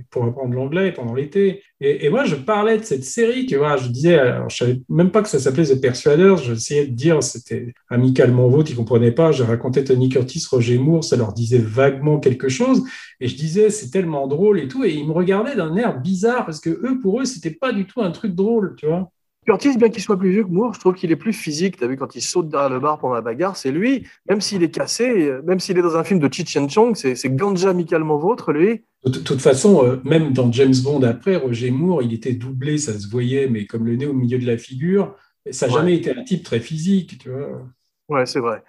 pour apprendre l'anglais pendant l'été. Et, et moi, je parlais de cette série, tu vois. Je disais, alors, je savais même pas que ça s'appelait The Persuaders. J'essayais de dire, c'était amicalement vôtre, ils comprenaient pas. Je racontais Tony Curtis, Roger Moore, ça leur disait vaguement quelque chose. Et je disais, c'est tellement drôle et tout. Et ils me regardaient d'un air bizarre parce que eux, pour eux, c'était pas du tout un truc drôle, tu vois. Curtis, bien qu'il soit plus vieux que Moore, je trouve qu'il est plus physique. Tu as vu, quand il saute derrière le bar pendant la bagarre, c'est lui. Même s'il est cassé, euh, même s'il est dans un film de Cheech and Chong, c'est, Ganja amicalement vôtre, lui. De toute façon, euh, même dans James Bond après, Roger Moore, il était doublé, ça se voyait, mais comme le nez au milieu de la figure, ça n'a Ouais. jamais été un type très physique, tu vois. Ouais, c'est vrai.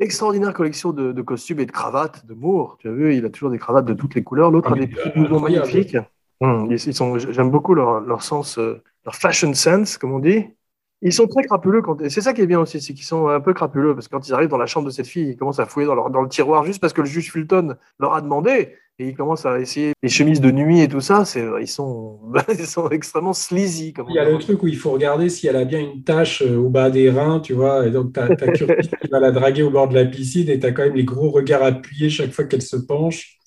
Extraordinaire collection de, de costumes et de cravates de Moore. Tu as vu, il a toujours des cravates de toutes les couleurs. L'autre Ah, a mais, des petits euh, incroyable. magnifiques. Hum, ils, ils sont, j'aime beaucoup leur, leur sens, euh, leur fashion sense, comme on dit. Ils sont très crapuleux. Quand, c'est ça qui est bien aussi, c'est qu'ils sont un peu crapuleux. Parce que quand ils arrivent dans la chambre de cette fille, ils commencent à fouiller dans, leur, dans le tiroir juste parce que le juge Fulton leur a demandé. Et ils commencent à essayer les chemises de nuit et tout ça. C'est, ils, sont, ils sont extrêmement sleazy. Comme Il y a le truc où il faut regarder si elle a bien une tache euh, au bas des reins, tu vois, et donc tu as, Curtis qui va la draguer au bord de la piscine et tu as quand même les gros regards appuyés chaque fois qu'elle se penche.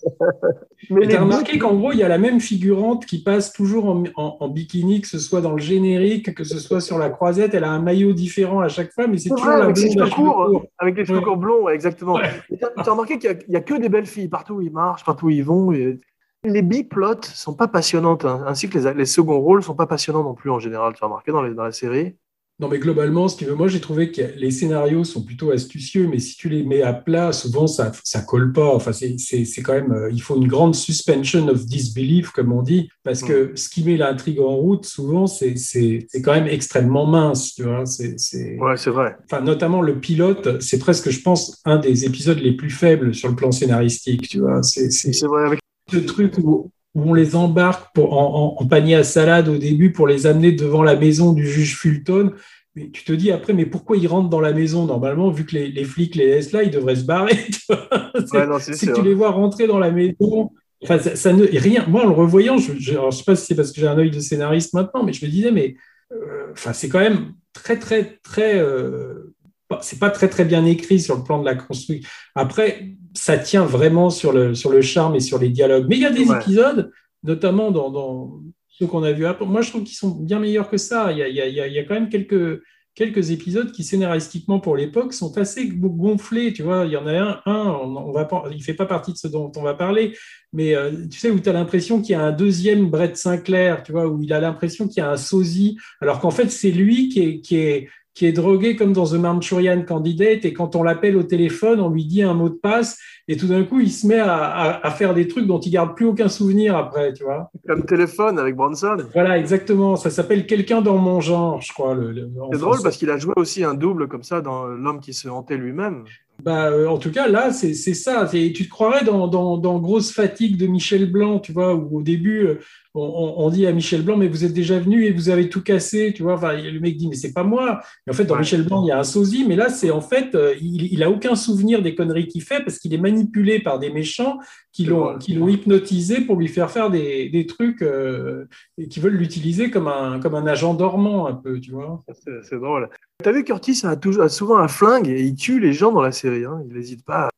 Mais les tu as remarqué qu'en gros, il y a la même figurante qui passe toujours en, en- en bikini, que ce soit dans le générique, que ce soit sur la croisette, elle a un maillot différent à chaque fois, mais c'est toujours vrai, la avec blonde à cheveux cheveux courts. Avec les cheveux Ouais. courts blonds, ouais, exactement. Ouais. Tu as, remarqué qu'il n'y a, que des belles filles partout où ils marchent, partout où ils vont. et les biplots sont pas passionnantes, hein, ainsi que les, les seconds rôles sont pas passionnants non plus en général. Tu as remarqué dans, les, dans la série Non, mais globalement, si tu veux, moi j'ai trouvé que les scénarios sont plutôt astucieux, mais si tu les mets à plat, souvent ça ça colle pas. Enfin, c'est c'est- c'est quand même, euh, il faut une grande suspension of disbelief, comme on dit, parce que ce qui met l'intrigue en route, souvent, c'est c'est- c'est quand même extrêmement mince, tu vois. C'est Ouais, c'est vrai. enfin, notamment le pilote, c'est presque, je pense, un des épisodes les plus faibles sur le plan scénaristique, tu vois. C'est vrai. Avec... le truc où on les embarque pour, en, en- en panier à salade au début pour les amener devant la maison du juge Fulton. Mais tu te dis après, mais pourquoi ils rentrent dans la maison? Normalement, vu que les, les flics les laissent là, ils devraient se barrer. Ouais, non, c'est si tu les vois rentrer dans la maison, enfin, ça, ça ne, rien. Moi, en le revoyant, je ne je, sais pas si c'est parce que j'ai un œil de scénariste maintenant, mais je me disais, mais euh, enfin, c'est quand même très, très, très. euh, c'est pas très, très bien écrit sur le plan de la construction. Après, ça tient vraiment sur le, sur le charme et sur les dialogues. Mais il y a des Ouais. épisodes, notamment dans, dans ceux qu'on a vus après. Moi, je trouve qu'ils sont bien meilleurs que ça. Il y a, il y a- il y a- quand même quelques, quelques épisodes qui, scénaristiquement pour l'époque, sont assez gonflés. Tu vois, il y en a un, un on, va il fait pas partie de ce dont on va parler, mais euh, tu sais, où tu as l'impression qu'il y a un deuxième Brett Sinclair, tu vois, où il a l'impression qu'il y a un sosie, alors qu'en fait, c'est lui qui est, qui est qui est drogué comme dans The Manchurian Candidate et quand on l'appelle au téléphone, on lui dit un mot de passe et tout d'un coup, il se met à, à- à faire des trucs dont il garde plus aucun souvenir après, tu vois. Comme téléphone avec Bronson. Voilà, exactement. Ça s'appelle quelqu'un dans mon genre, je crois. le- C'est drôle parce qu'il a joué aussi un double comme ça dans L'homme qui se hantait lui-même. Bah, euh, en tout cas, là, c'est ça. Tu te croirais dans, dans, dans Grosse Fatigue de Michel Blanc, tu vois, où au début, euh, on, on- on dit à Michel Blanc, mais vous êtes déjà venu et vous avez tout cassé, tu vois. Enfin, le mec dit, mais c'est pas moi. Et en fait, dans Ouais. Michel Blanc, il y a un sosie, mais là, c'est en fait, euh, il, il a aucun souvenir des conneries qu'il fait parce qu'il est manipulé par des méchants qui l'ont vrai. qui l'ont hypnotisé pour lui faire faire des, des trucs euh, et qui veulent l'utiliser comme un, comme un agent dormant, un peu, tu vois. C'est c'est drôle. T'as vu, Curtis a, toujours, a souvent un flingue et il tue les gens dans la série. hein. Il n'hésite pas.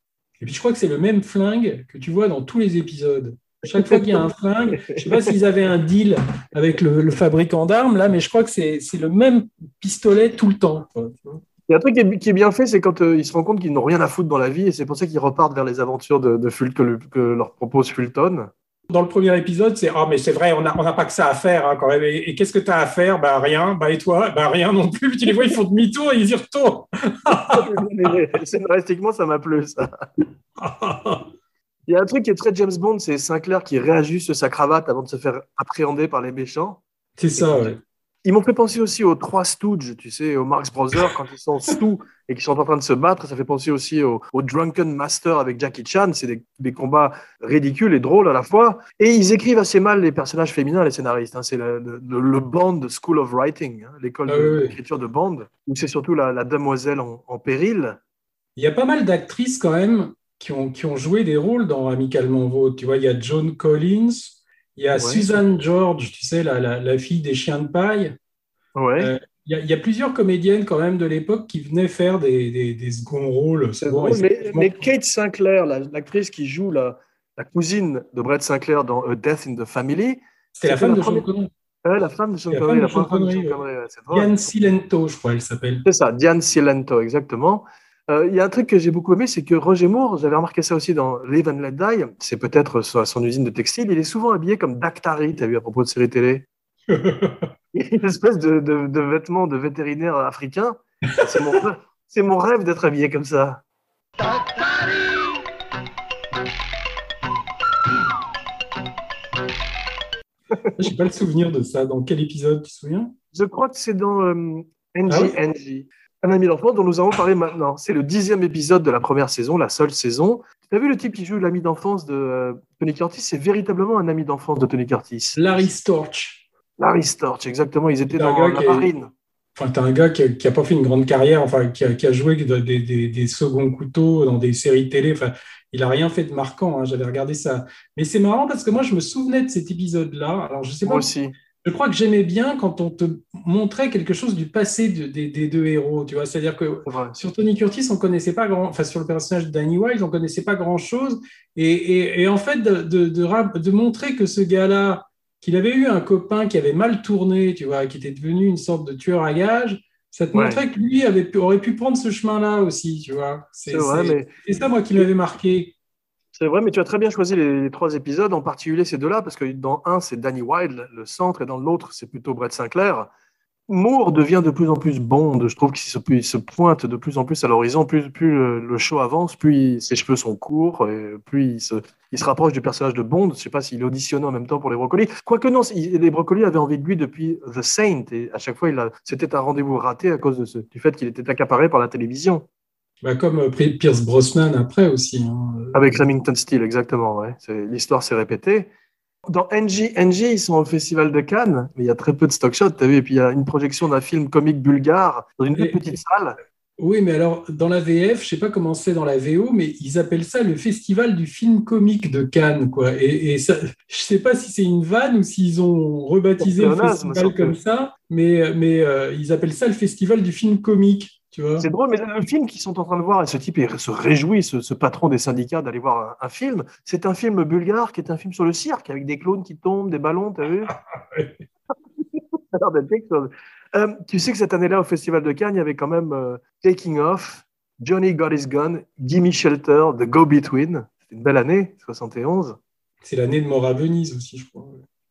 Et puis je crois que c'est le même flingue que tu vois dans tous les épisodes. Chaque fois qu'il y a un flingue, je ne sais pas s'ils avaient un deal avec le, le fabricant d'armes là, mais je crois que c'est le même pistolet tout le temps. Il y a un truc qui est, qui est bien fait, c'est quand euh, ils se rendent compte qu'ils n'ont rien à foutre dans la vie et c'est pour ça qu'ils repartent vers les aventures de, de que, le- que leur propose Fulton. Dans le premier épisode, c'est ah mais c'est vrai, on n'a on pas que ça à faire hein, quand même. Et, et qu'est-ce que tu as à faire Bah rien. Bah et toi Bah rien non plus. Puis tu les vois, ils font demi-tour et ils y retournent. Scénaristiquement, ça m'a plu, ça. Il y a un truc qui est très James Bond, c'est Sinclair qui réajuste sa cravate avant de se faire appréhender par les méchants. c'est ça. Ouais. Ils m'ont fait penser aussi aux trois Stooges, tu sais, aux Marx Brothers, quand ils sont sous et qu'ils sont en train de se battre. Ça fait penser aussi au, au Drunken Master avec Jackie Chan. C'est des, des combats ridicules et drôles à la fois. Et ils écrivent assez mal les personnages féminins, les scénaristes. hein. C'est le, le, le Bond School of Writing, hein, l'école Ah de- oui, oui. d'écriture de Bond, où c'est surtout la, la demoiselle en, en péril. Il y a pas mal d'actrices quand même qui ont, qui ont joué des rôles dans Amicalement Vôtre. Tu vois, il y a Joan Collins, il y a Ouais. Suzanne George, tu sais, la, la, la fille des chiens de paille. Ouais. Euh, Il y, a, il y a plusieurs comédiennes quand même de l'époque qui venaient faire des, des, des seconds rôles. C'est mais, Kate Sinclair, la- l'actrice qui joue la, la cousine de Brett Sinclair dans A Death in the Family, C'était la femme la de Sean Connery. euh, la femme de Sean Connery, la femme de Sean Connery. Diane Silento, je crois, elle s'appelle. C'est ça, Diane Cilento, exactement. Euh, Il y a un truc que j'ai beaucoup aimé, c'est que Roger Moore, j'avais remarqué ça aussi dans Live and Let Die, c'est peut-être son, son usine de textile, il est souvent habillé comme Dactari, tu as vu à propos de série télé une espèce de, de, de vêtements de vétérinaire africain. C'est mon, rêve- c'est mon rêve d'être habillé comme ça. J'ai pas le souvenir de ça. Dans quel épisode, tu te souviens? Je crois que c'est dans euh, NG, Ah oui? NG. Un ami d'enfance dont nous allons parler maintenant. C'est le dixième épisode de la première saison, la seule saison. Tu as vu le type qui joue l'ami d'enfance de euh, Tony Curtis? C'est véritablement un ami d'enfance de Tony Curtis. Larry Storch. Larry Storch, exactement. Ils étaient dans la est- marine. Enfin, t'as un gars qui a, qui a pas fait une grande carrière, enfin, qui a, qui a joué des, des, seconds couteaux dans des séries télé. Enfin, il a rien fait de marquant. hein, J'avais regardé ça. Mais c'est marrant parce que moi, je me souvenais de cet épisode-là. Alors, je sais Moi pas. aussi. Je crois que j'aimais bien quand on te montrait quelque chose du passé de- des- des deux héros. Tu vois, c'est-à-dire que sur Tony Curtis, on connaissait pas grand, enfin sur le personnage de Danny Wilde, on connaissait pas grand chose. Et, et- et en fait, de, montrer que ce gars-là, qu'il avait eu un copain qui avait mal tourné, tu vois, qui était devenu une sorte de tueur à gages, ça te Ouais. montrait que lui avait pu- aurait pu prendre ce chemin-là aussi, tu vois. C'est ça, moi, qui m'avait marqué. C'est vrai, mais tu as très bien choisi les, trois épisodes, en particulier ces deux-là, parce que dans un, c'est Danny Wilde, le centre, et dans l'autre, c'est plutôt Brett Sinclair. Moore devient de plus en plus Bond. Je trouve qu'il se, pointe de plus en plus à l'horizon. Plus, plus le, show avance, plus ses cheveux sont courts, et plus il se, il se rapproche du personnage de Bond. Je ne sais pas s'il auditionnait en même temps pour les brocolis. Quoique non, les brocolis avaient envie de lui depuis The Saint, et à chaque fois, c'était un rendez-vous raté à cause de ce, du fait qu'il était accaparé par la télévision. Bah, comme euh, Pierce Brosnan après aussi. hein. Avec Remington Steele, exactement. Ouais. L'histoire s'est répétée. Dans NG, NG, ils sont au Festival de Cannes, mais il y a très peu de stock shots, t'as vu, et puis il y a une projection d'un film comique bulgare dans une Et- petite salle. Oui, mais alors, dans la VF, je sais pas comment c'est dans la VO, mais ils appellent ça le festival du film comique de Cannes, quoi. Et, et ça, je sais pas si c'est une vanne ou s'ils ont rebaptisé le festival comme ça, mais, mais euh, ils appellent ça le festival du film comique, tu. C'est drôle, mais le film qu'ils sont en train de voir, et ce type il se réjouit, ce, ce patron des syndicats, d'aller voir un, un film, c'est un film bulgare qui est un film sur le cirque, avec des clowns qui tombent, des ballons, t'as vu? Ça a l'air d'être quelque chose. Euh, tu sais que cette année-là, au Festival de Cannes, il y avait quand même euh, Taking Off, Johnny Got His Gun, Gimme Shelter, The Go-Between. C'était une belle année, 71. C'est l'année de mort à Venise aussi, je crois.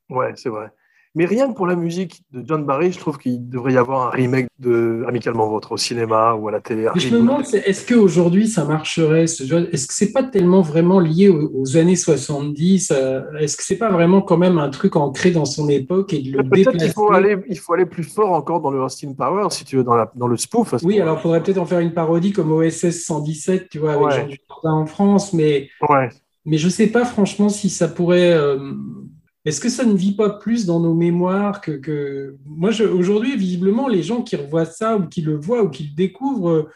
Ouais, c'est vrai. Mais rien que pour la musique de John Barry, je trouve qu'il devrait y avoir un remake de Amicalement Vôtre au cinéma ou à la télé. Mais je me demande, est-ce qu'aujourd'hui ça marcherait Est-ce que c'est pas tellement vraiment lié aux, aux années 70 euh, Est-ce que c'est pas vraiment quand même un truc ancré dans son époque et de le déplacer faut aller, il faut aller plus fort encore dans le Austin Power, si tu veux, dans, la, dans le spoof. Oui, alors il faudrait peut-être en faire une parodie comme OSS 117, tu vois, avec Ouais. Jean Dujardin en France, mais, Ouais. mais je sais pas franchement si ça pourrait. euh, Est-ce que ça ne vit pas plus dans nos mémoires que, que... moi aujourd'hui visiblement les gens qui revoient ça ou qui le voient ou qui le découvrent, euh,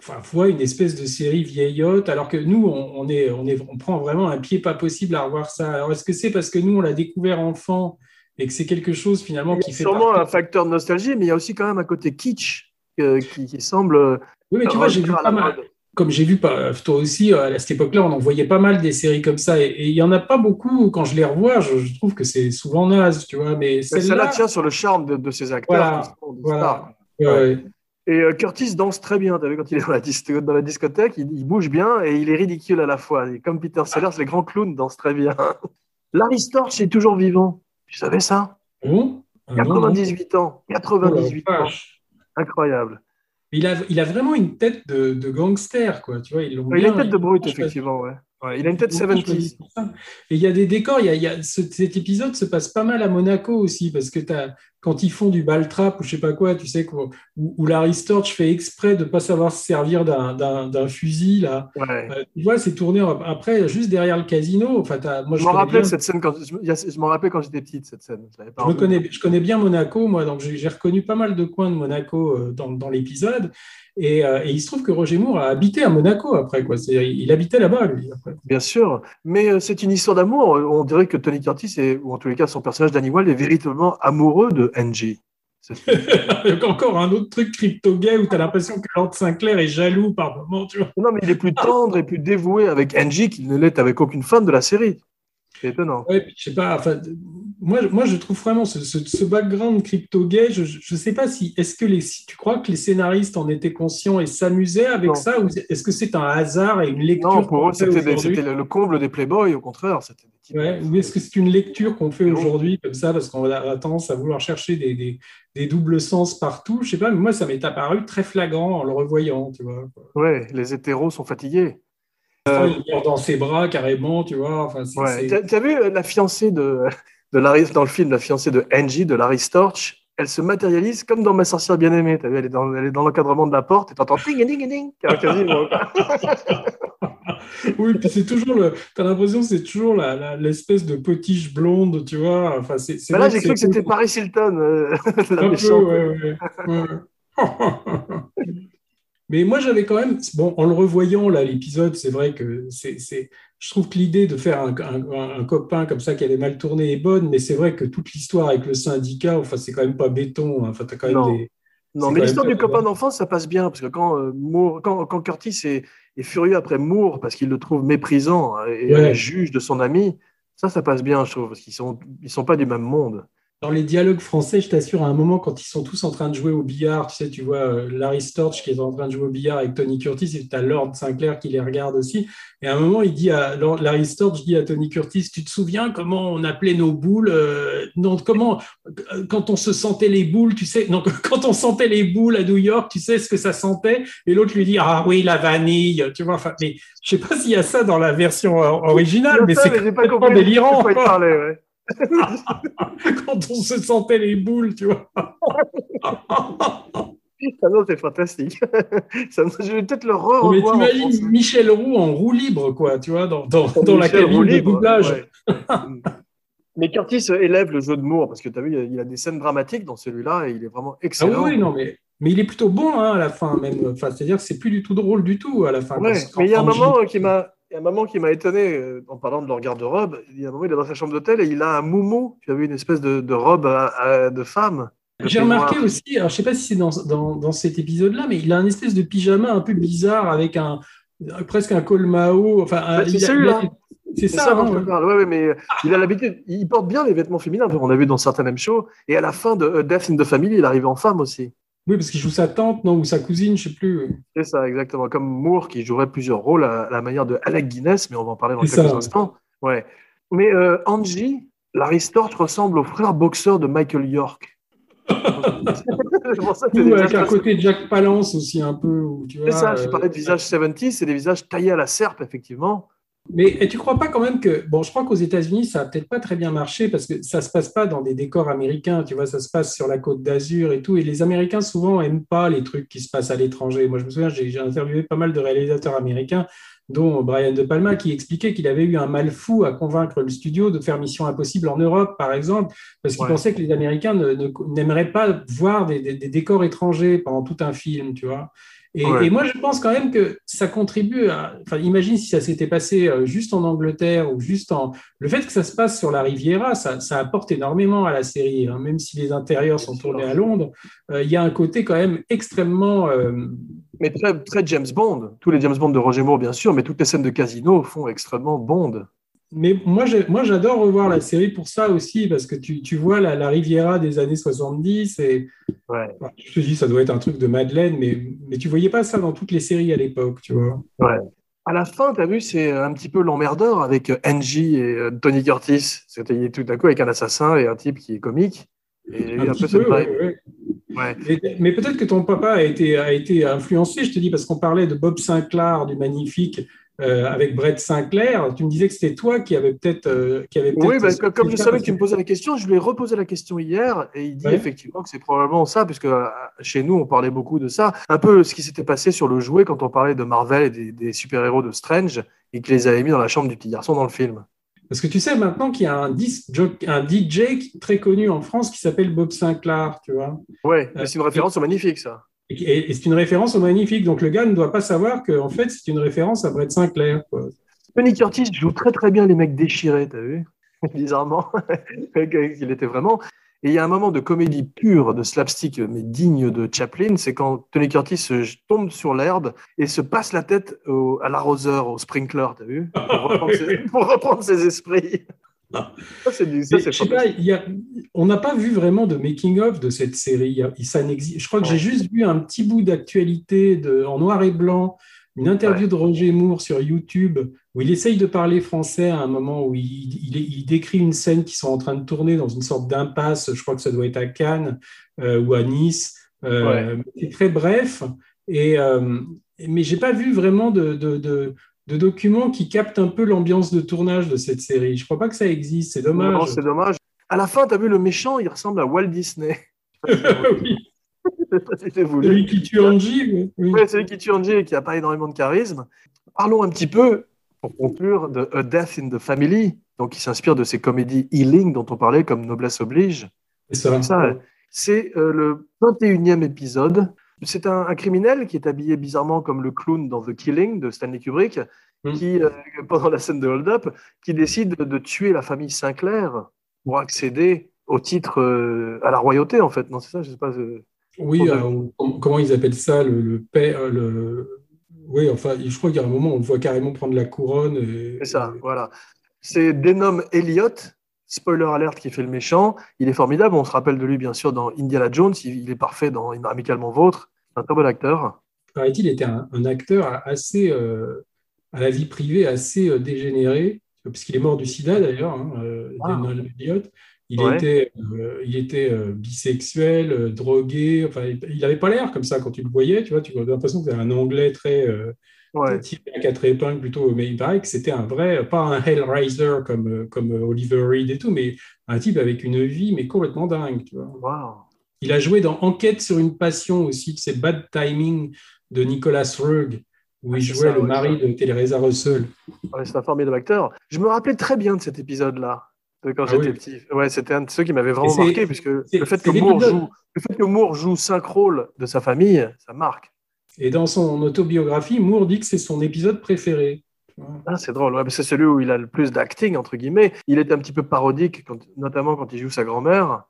enfin voient une espèce de série vieillotte, alors que nous on, on est on est on prend vraiment un pied pas possible à revoir ça. Alors est-ce que c'est parce que nous on l'a découvert enfant et que c'est quelque chose finalement qui fait sûrement partie- un facteur de nostalgie, mais il y a aussi quand même un côté kitsch euh, qui, qui semble. Oui, mais tu vois, j'ai vu pas mal. Comme j'ai vu toi aussi, euh, à cette époque-là, on en voyait pas mal des séries comme ça. Et il y en a pas beaucoup. Quand je les revois, je, je trouve que c'est souvent naze, tu vois. Mais Mais celle-là tient sur le charme de, de ces acteurs Voilà, qui sont des voilà. stars. ouais. Et euh, Curtis danse très bien. Tu vu quand il est dans la, dis- dans la discothèque, il, il bouge bien et il est ridicule à la fois. Et comme Peter Sellers, les grands clowns dansent très bien. Larry Storch est toujours vivant. Tu savais ça? Bon, ah non, non. 98 ans. Oh la 98 ans. Incroyable. Il a, il a vraiment une tête de, de gangster, quoi. Tu vois, ils l'ont Il a une tête de brute, effectivement. Ouais. Ouais, il a une tête ils l'ont bien choisi 70s. pour ça. Et il y a des décors. Il y a, il y a- ce- cet épisode se passe pas mal à Monaco aussi, parce que t'as- quand ils font du ball trap ou je sais pas quoi, tu sais, où, où Larry Storch fait exprès de pas savoir se servir d'un- fusil, là. Ouais. Euh, tu vois, c'est tourné en- après, juste derrière le casino. Enfin, moi, Je m'en connais rappelais bien- cette scène quand je, m'en rappelais quand j'étais petite cette scène. Je pas me connais, je connais bien Monaco, moi, donc j'ai reconnu pas mal de coins de Monaco euh, dans, dans l'épisode. Et, euh, et il se trouve que Roger Moore a habité à Monaco après. Quoi. Il habitait là-bas, lui. Après. Bien sûr, mais euh, c'est une histoire d'amour. On dirait que Tony Curtis, est, ou en tous les cas son personnage Wilde, est véritablement amoureux de Avec Encore un autre truc crypto-gay où tu as l'impression que Lord Sinclair est jaloux par moment. Tu vois. Non, mais il est plus tendre et plus dévoué avec Angie qu'il ne l'est avec aucune femme de la série. C'est étonnant. Ouais, puis je sais pas, enfin, moi, moi, je trouve vraiment ce, ce, ce background crypto-gay, je ne sais pas si, est-ce que les, si tu crois que les scénaristes en étaient conscients et s'amusaient avec Non. ça, ou est-ce que c'est un hasard et une lecture Non, pour eux, c'était le, le comble des Playboys, au contraire. C'était des Ouais, ou est-ce que c'est une lecture qu'on fait aujourd'hui comme ça parce qu'on a tendance à vouloir chercher des, des, des doubles sens partout Je sais pas, mais moi ça m'est apparu très flagrant en le revoyant, tu vois. Ouais, les hétéros sont fatigués. Il meurt dans ses bras carrément, tu vois. Enfin, Ouais. t'as vu euh, la fiancée de, de Larry, dans le film, la fiancée de Angie, de Larry Storch Elle se matérialise comme dans Ma sorcière bien-aimée. T'as vu, elle est dans, elle est dans l'encadrement de la porte et t'entends ding ding ding. Oui, puis c'est toujours le. T'as l'impression que c'est toujours la- la- l'espèce de potiche blonde, tu vois. Enfin, c'est. là, j'ai cru que c'était Paris Hilton, euh, la Un peu, méchante. ouais, ouais, ouais. Mais moi, j'avais quand même, bon, en le revoyant là, l'épisode, c'est vrai que c'est, c'est, je trouve que l'idée de faire un, un- un copain comme ça qui avait mal tourné est bonne, mais c'est vrai que toute l'histoire avec le syndicat, enfin, c'est quand même pas béton. hein. Enfin, t'as quand même Non. des. Non, C'est mais l'histoire du copain d'enfance, ça passe bien, parce que quand, euh, Moore- quand, quand Curtis est, est furieux après Moore, parce qu'il le trouve méprisant hein, et Ouais. euh, juge de son ami, ça, ça passe bien, je trouve, parce qu'ils sont, ils sont pas du même monde. Dans les dialogues français, je t'assure, à un moment, quand ils sont tous en train de jouer au billard, tu sais, tu vois euh, Larry Storch qui est en train de jouer au billard avec Tony Curtis, et tu as Lord Sinclair qui les regarde aussi. Et à un moment, il dit à Larry Storch dit à Tony Curtis, tu te souviens comment on appelait nos boules euh, non, comment quand on se sentait les boules, tu sais, non, quand on sentait les boules à New York, tu sais ce que ça sentait? Et l'autre lui dit, ah oui, la vanille, tu vois. Enfin, mais je sais pas s'il y a ça dans la version euh, originale, mais c'est complètement délirant. quoi ouais. quand on se sentait les boules, tu vois. Ah non, c'est fantastique. Ça je vais peut-être le Mais re-revoir. en t'imagines. Michel Roux en roue libre, quoi, tu vois, dans, dans, dans la cabine de doublage. ouais. Mais Curtis élève le jeu de Moore, parce que tu as vu, il a- des scènes dramatiques dans celui-là et il est vraiment Ah oui, excellent. non, mais, mais il est plutôt bon hein, à la fin, même. Enfin, c'est-à-dire que c'est plus du tout drôle du tout à la fin. Ouais, mais il y a un moment qui m'a, il y a un moment qui m'a étonné euh, en parlant de leur garde-robe. Il y a un moment, il est dans sa chambre d'hôtel et il a un moumou. Tu vu une espèce de, de robe à- à- de femme. J'ai remarqué aussi, alors je sais pas si c'est dans, dans, dans cet épisode-là, mais il a un espèce de pyjama un peu bizarre avec un presque un col Mao. Enfin, Bah, c'est il a- celui-là. C'est C'est ça, ça hein, ouais. Ouais, ouais, mais euh, il a l'habitude. Il porte bien les vêtements féminins. On a vu dans certains M shows. Et à la fin de euh, Death in the Family, il arrive en femme aussi. Oui, parce qu'il joue sa tante, non, ou sa cousine, je sais plus. C'est ça, exactement. Comme Moore qui jouerait plusieurs rôles à la manière de Alec Guinness, mais on va en parler dans quelques ça, instants. Ouais. Mais euh, Angie, Larry Storch ressemble au frère boxeur de Michael York. Ça que Ou avec un côté Jack Palance aussi un peu. C'est ça, je euh, parlais de visages 70, c'est des visages taillés à la serpe, effectivement. Mais tu crois pas quand même que bon, je crois qu'aux États-Unis ça a peut-être pas très bien marché parce que ça se passe pas dans des décors américains, tu vois, ça se passe sur la côte d'Azur et tout. Et les Américains souvent aiment pas les trucs qui se passent à l'étranger. Moi, je me souviens, j'ai interviewé pas mal de réalisateurs américains, dont Brian De Palma, qui expliquait qu'il avait eu un mal fou à convaincre le studio de faire Mission Impossible en Europe, par exemple, parce qu'il Ouais. pensait que les Américains ne- ne- n'aimeraient pas voir des, des- des décors étrangers pendant tout un film, tu vois. Et, Ouais. et moi, je pense quand même que ça contribue à. Enfin, imagine si ça s'était passé euh, juste en Angleterre ou juste en. Le fait que ça se passe sur la Riviera, ça, ça apporte énormément à la série. hein. Même si les intérieurs sont tournés à Londres, euh, il y a un côté quand même extrêmement. euh, Mais très, très James Bond. Tous les James Bond de Roger Moore, bien sûr, mais toutes les scènes de casino font extrêmement Bond. Mais moi, j'adore revoir la série pour ça aussi, parce que tu, tu vois la, la Riviera des années 70, et Ouais. enfin, je te dis, ça doit être un truc de Madeleine, mais, mais tu voyais pas ça dans toutes les séries à l'époque, tu vois. À la fin, tu as vu, c'est un petit peu l'emmerdeur avec Angie et euh, Tony Curtis. C'était tout d'un coup avec un assassin et un type qui est comique. Et Un un peu peu, ouais, ouais. Ouais. Mais peut-être que ton papa a été, a été influencé, je te dis, parce qu'on parlait de Bob Sinclair, du magnifique, euh, avec Brett Sinclair. Tu me disais que c'était toi qui avais peut-être. euh, qui avait Oui, peut-être- bah, comme- comme je savais que tu me posais la question, je lui ai reposé la question hier et il dit Ouais. effectivement que c'est probablement ça, puisque euh, chez nous, on parlait beaucoup de ça. Un peu ce qui s'était passé sur le jouet quand on parlait de Marvel et des, des super-héros de Strange et qu'il les avait mis dans la chambre du petit garçon dans le film. Parce que tu sais maintenant qu'il y a un, DJ très connu en France qui s'appelle Bob Sinclair, tu vois. Ouais, Euh, c'est une référence au magnifique, ça. Et, c'est une référence au magnifique. Donc le gars ne doit pas savoir que en fait c'est une référence à Brett Sinclair. quoi. Tony Curtis joue très très bien les mecs déchirés, t'as vu? Bizarrement, il était vraiment. Et il y a un moment de comédie pure, de slapstick, mais digne de Chaplin, c'est quand Tony Curtis tombe sur l'herbe et se passe la tête au- à l'arroseur, au sprinkler, t'as vu? Pour reprendre, ses, pour reprendre ses esprits. Ça, c'est du- ça, Mais c'est je sais pas, il y a- on n'a pas vu vraiment de making-of de cette série. Ça n'existe. Je crois que Ouais. j'ai juste vu un petit bout d'actualité de- en noir et blanc, une interview de Roger Moore sur YouTube où il essaye de parler français à un moment où il, il- il décrit une scène qui sont en train de tourner dans une sorte d'impasse. Je crois que ça doit être à Cannes euh, ou à Nice. Euh, C'est très bref. Et, euh, mais j'ai pas vu vraiment de, de, de- de documents qui captent un peu l'ambiance de tournage de cette série. Je crois pas que ça existe. C'est dommage. Non, c'est dommage. À la fin, t'as vu le méchant, il ressemble à Walt Disney. oui. C'était voulu. Celui qui tue Angie. oui. Oui. Ouais, celui qui tue Angie et qui n'a pas énormément de charisme. Parlons un petit peu, pour conclure, de A Death in the Family, donc qui s'inspire de ces comédies healing dont on parlait, comme Noblesse oblige. C'est ça. Ça, C'est euh, le 21e épisode. C'est un, un criminel qui est habillé bizarrement comme le clown dans The Killing de Stanley Kubrick, Mm. qui, euh, pendant la scène de Hold Up, qui décide de tuer la famille Sinclair pour accéder au titre, euh, à la royauté, en fait. Non, c'est ça, je sais pas. Oui, euh, comment ils appellent ça le, le père, le... Oui, enfin, je crois qu'il y a un moment, on le voit carrément prendre la couronne. et- C'est ça, voilà. C'est Denom Elliott, spoiler alert, qui fait le méchant. Il est formidable. On se rappelle de lui, bien sûr, dans Indiana Jones. Il, il est parfait dans Amicalement Vôtre. C'est un très bon acteur. Paraît-il, était un, un acteur assez, euh, à la vie privée, assez euh, dégénéré, puisqu'il est mort du sida d'ailleurs, hein, euh, Ah. Il Ouais. était, euh, il était euh, bisexuel, euh, drogué. Enfin, il n'avait pas l'air comme ça quand tu le voyais. Tu vois, tu as l'impression que c'était un anglais très Ouais. tiré à quatre épingles plutôt. Paraît que c'était un vrai, pas un Hellraiser comme, euh, comme euh, Oliver Reed et tout, mais un type avec une vie mais complètement dingue. Tu vois. Wow. Il a joué dans Enquête sur une passion aussi, c'est Bad Timing de Nicolas Roeg, où Ah, il jouait ça, le mari de Teresa Russell. Ouais, c'est un formidable acteur. Je me rappelais très bien de cet épisode-là, de quand Ah j'étais oui. petit. Ouais, c'était un de ceux qui m'avait vraiment marqué, puisque le fait, que Moore joue, le fait que Moore joue cinq rôles de sa famille, ça marque. Et dans son autobiographie, Moore dit que c'est son épisode préféré. Ah, c'est drôle, ouais, c'est celui où il a le plus d'acting, entre guillemets. Il est un petit peu parodique, quand- notamment quand il joue sa grand-mère.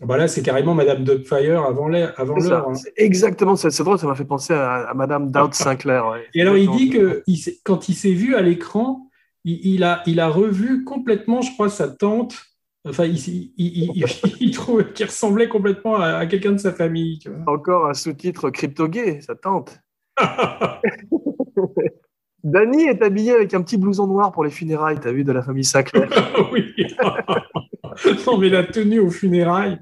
Ah bah là, c'est carrément Madame Dogfire avant l'heure. Hein. exactement. C'est drôle, ça m'a fait penser à, à Madame Dowd Sinclair. ouais. Et alors, il dit que il quand il s'est vu à l'écran, il, il a, il a revu complètement, je crois, sa tante. Enfin, il, il, il, il- il trouvait qu'il ressemblait complètement à, à quelqu'un de sa famille. Tu vois. Encore un sous-titre crypto-gay, sa tante. Danny est habillé avec un petit blouson noir pour les funérailles, t'as vu, de la famille Sinclair. oui. non, mais la tenue aux funérailles.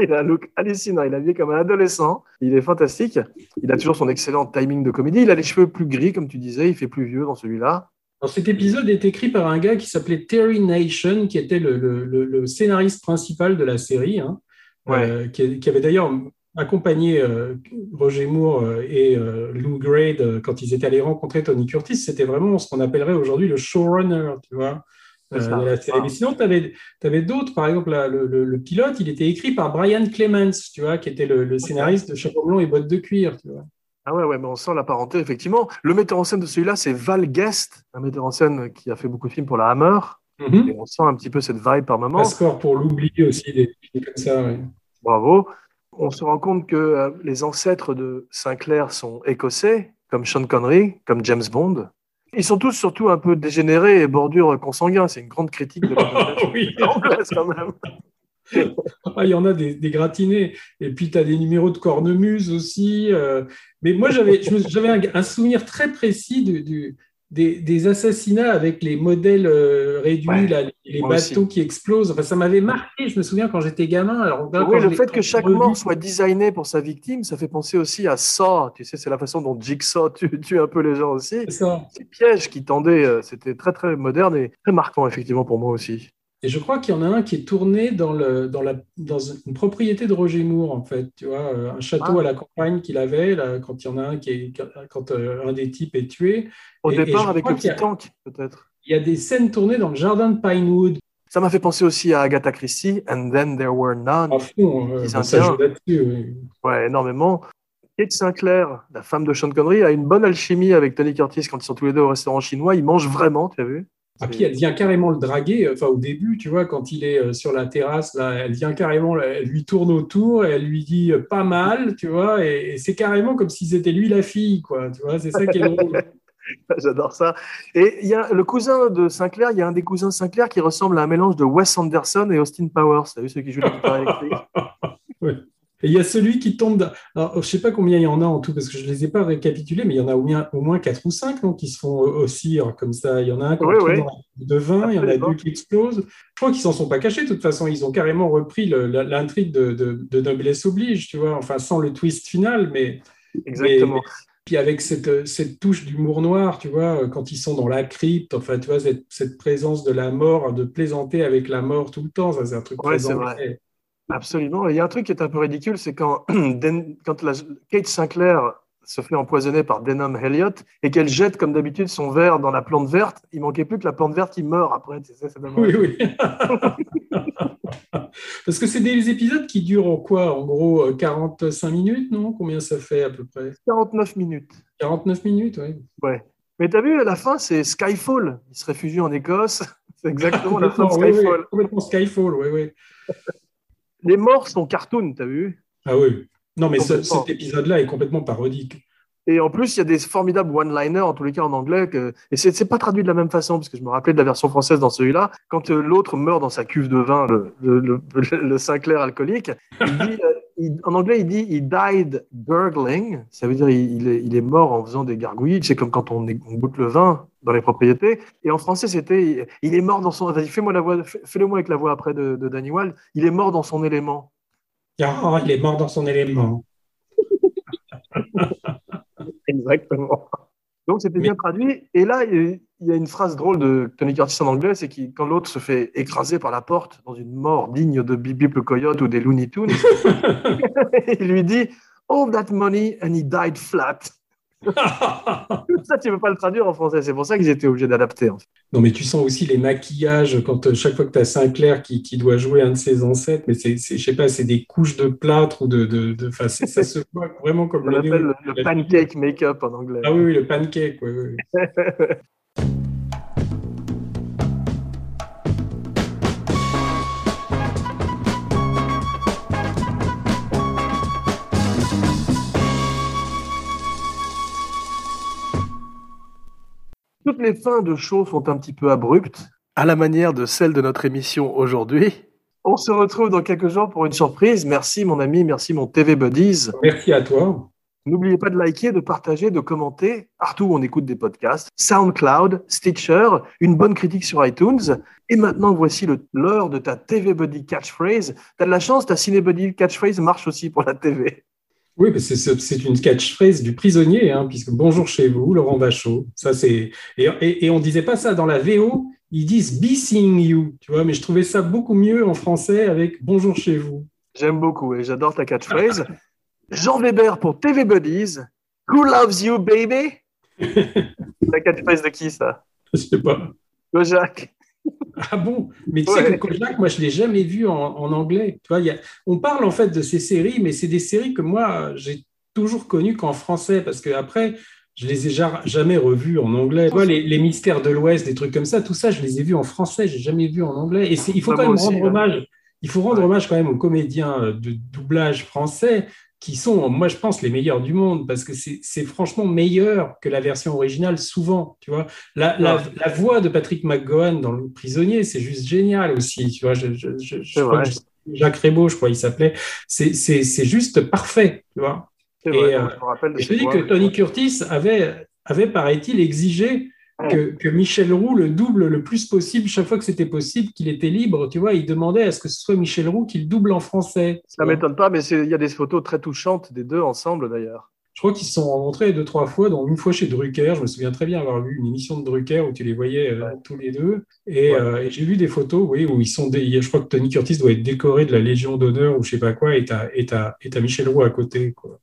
il a un look hallucinant. Il est habillé comme un adolescent. Il est fantastique. Il a toujours son excellent timing de comédie. Il a les cheveux plus gris, comme tu disais. Il fait plus vieux dans celui-là. Alors, cet épisode est écrit par un gars qui s'appelait Terry Nation, qui était le, le- le- le scénariste principal de la série, hein, Ouais. euh, qui, qui avait d'ailleurs accompagné euh, Roger Moore euh, et euh, Lou Grade quand ils étaient allés rencontrer Tony Curtis. C'était vraiment ce qu'on appellerait aujourd'hui le showrunner, tu vois. Ça. de la série. Mais sinon, tu avais, d'autres, par exemple, là, le, pilote, il était écrit par Brian Clements, tu vois, qui était le, le scénariste de Chapeau blanc et bottes de cuir, tu vois. Ah ouais, ouais, mais on sent la parenté, effectivement. Le metteur en scène de celui-là, c'est Val Guest, un metteur en scène qui a fait beaucoup de films pour la Hammer. Mhm. Et on sent un petit peu cette vibe par moment. Passeport pour l'oublier aussi, des films comme ça. Bravo. On se rend compte que euh, les ancêtres de Sinclair sont écossais, comme Sean Connery, comme James Bond. Ils sont tous surtout un peu dégénérés et bordure consanguin. C'est une grande critique de la anglaise quand même. Ah, il y en a des, des gratinés. Et puis, tu as des numéros de cornemuse aussi. euh. Mais moi, j'avais un, un souvenir très précis du, du- des, des assassinats avec les modèles euh, réduits, Ouais, là, les, bateaux qui explosent. Enfin, ça m'avait marqué, je me souviens, quand j'étais gamin. Alors, là, Oui, le fait que chaque revu- mort soit designé pour sa victime, ça fait penser aussi à Saw. Tu sais, c'est la façon dont Jigsaw tue, tue un peu les gens aussi. C'est ça. Ces pièges qui tendaient, euh, c'était très très moderne et très marquant effectivement pour moi aussi. Et je crois qu'il y en a un qui est tourné dans, le, dans, la, dans une propriété de Roger Moore, en fait. Tu vois, euh, un château Ah. à la campagne qu'il avait, là, quand il y en a un qui est, quand euh, un des types est tué. Au Et- départ avec le petit tank peut-être. Il y a des scènes tournées dans le jardin de Pinewood. Ça m'a fait penser aussi à Agatha Christie, And Then There Were None. À fond, euh, bah, ça joue là-dessus. oui. Ouais, énormément. Kate Sinclair, la femme de Sean Connery, a une bonne alchimie avec Tony Curtis quand ils sont tous les deux au restaurant chinois. Ils mangent vraiment, tu as vu? Ah, puis elle vient carrément le draguer, enfin au début, tu vois, quand il est euh, sur la terrasse, là, elle vient carrément, elle lui tourne autour, et elle lui dit euh, pas mal, tu vois, et, et c'est carrément comme si c'était lui la fille, quoi, tu vois, c'est ça qui est drôle. J'adore ça. Et il y a le cousin de Sinclair, il y a un des cousins de Sinclair qui ressemble à un mélange de Wes Anderson et Austin Powers. As vu ceux qui jouent la guitare électrique Et il y a celui qui tombe. dans- Alors, je sais pas combien il y en a en tout, parce que je les ai pas récapitulés, mais il y en a au moins, moins 4 ou 5 non, qui se font euh, ossir comme ça. Il y en a un qui Oui, de vin, il y en a deux qui explosent. Je crois qu'ils s'en sont pas cachés, de toute façon. Ils ont carrément repris l'intrigue de, de, de Noblesse Oblige, tu vois, enfin sans le twist final, mais. Exactement. mais- puis avec cette, cette touche d'humour noir, tu vois, quand ils sont dans la crypte, enfin, tu vois, cette, cette présence de la mort, de plaisanter avec la mort tout le temps, ça c'est un truc Ouais, très anglais. Absolument. Et il y a un truc qui est un peu ridicule, c'est quand, Den- quand la- Kate Sinclair se fait empoisonner par Denham Elliott et qu'elle jette, comme d'habitude, son verre dans la plante verte, il manquait plus que la plante verte qui meurt après. tu sais. Oui, oui. Parce que c'est des épisodes qui durent quoi En gros, euh, 45 minutes, non? Combien ça fait à peu près? 49 minutes. 49 minutes, oui. Ouais. Mais t'as vu, à la fin, c'est Skyfall. Il se réfugie en Écosse. C'est exactement la fin de oui, Skyfall. oui, complètement Skyfall, oui, oui. Les morts sont cartoon, t'as vu? Ah oui. Non, mais ce- cet épisode-là est complètement parodique. Et en plus, il y a des formidables one-liners, en tous les cas en anglais, que... et c'est c'est pas traduit de la même façon, parce que je me rappelais de la version française dans celui-là, quand euh, l'autre meurt dans sa cuve de vin, le, le, le- le Sinclair alcoolique, il dit, euh, il- en anglais, il dit « he died gurgling », ça veut dire il, est, il est mort en faisant des gargouilles, c'est comme quand on, on goûte le vin dans les propriétés, et en français, c'était il, est mort dans son... Vas-y, fais-moi la voix, fais-le moi avec la voix après de, de Danny Wilde, il est mort dans son élément. Ah, il est mort dans son élément. Exactement. Donc c'était bien traduit. Et là, il y a une phrase drôle de Tony Curtis en anglais, c'est qu'il- quand l'autre se fait écraser par la porte dans une mort digne de Bibi le Coyote ou des Looney Tunes, il lui dit All that money and he died flat. ça, tu ne peux pas le traduire en français. C'est pour ça qu'ils étaient obligés d'adapter. en fait. Non, mais tu sens aussi les maquillages quand euh, chaque fois que tu as Sinclair qui, qui doit jouer un de ses ancêtres, mais c'est, je sais pas, c'est des couches de plâtre ou de. de, de- ça se voit vraiment comme On le le, le pancake make-up en anglais. Ah oui, oui, le pancake, oui, oui. Toutes les fins de show sont un petit peu abruptes, à la manière de celle de notre émission aujourd'hui. On se retrouve dans quelques jours pour une surprise. Merci mon ami, merci mon TV Buddies. Merci à toi. N'oubliez pas de liker, de partager, de commenter partout où on écoute des podcasts. SoundCloud, Stitcher, une bonne critique sur iTunes. Et maintenant, voici l'heure de ta TV Buddy catchphrase. T'as de la chance, ta Ciné Buddy catchphrase marche aussi pour la TV. Oui, c'est- une catchphrase du prisonnier, hein, puisque bonjour chez vous, Laurent Bachot. Ça, c'est et, et, et on disait pas ça dans la VO. Ils disent be seeing you, tu vois. Mais je trouvais ça beaucoup mieux en français avec bonjour chez vous. J'aime beaucoup et j'adore ta catchphrase. Jean Weber pour TV Buddies. Who loves you, baby? la catchphrase de qui, ça? Je sais pas. Le Jacques. Ah bon? Mais tu Ouais. sais que Kojak, moi, je l'ai jamais vu en, en anglais. Tu vois, il y a- on parle en fait de ces séries, mais c'est des séries que moi, j'ai toujours connues qu'en français, parce que après, je les ai ja- jamais revues en anglais. Tu vois, les, les mystères de l'Ouest, des trucs comme ça, tout ça, je les ai vus en français, j'ai jamais vu en anglais. Et il faut quand même aussi, rendre ouais. hommage. Il faut rendre Ouais. hommage quand même aux comédiens euh, de doublage français qui sont, moi, je pense, les meilleurs du monde, parce que c'est c'est franchement meilleur que la version originale, souvent, tu vois. La, la, Ouais. la voix de Patrick McGowan dans Le Prisonnier, c'est juste génial aussi. Tu vois, je, je, je, je C'est crois que Jacques Rébaud, je crois, il s'appelait. C'est c'est- c'est juste parfait, tu vois. Et, vrai, euh, je me rappelle de Et je te dis que Tony Curtis avait, avait paraît-il, exigé que, que Michel Roux le double le plus possible chaque fois que c'était possible, qu'il était libre. Tu vois, il demandait à ce que ce soit Michel Roux qui le double en français. Ça m'étonne pas, mais il y a des photos très touchantes des deux ensemble d'ailleurs. Je crois qu'ils se sont rencontrés deux, trois fois, dont une fois chez Drucker. Je me souviens très bien avoir vu une émission de Drucker où tu les voyais euh, tous les deux. Et, Ouais. euh, et j'ai vu des photos, oui, où ils sont. Je crois que Tony Curtis doit être décoré de la Légion d'honneur ou je sais pas quoi, et t'as Michel Roux à côté. Quoi.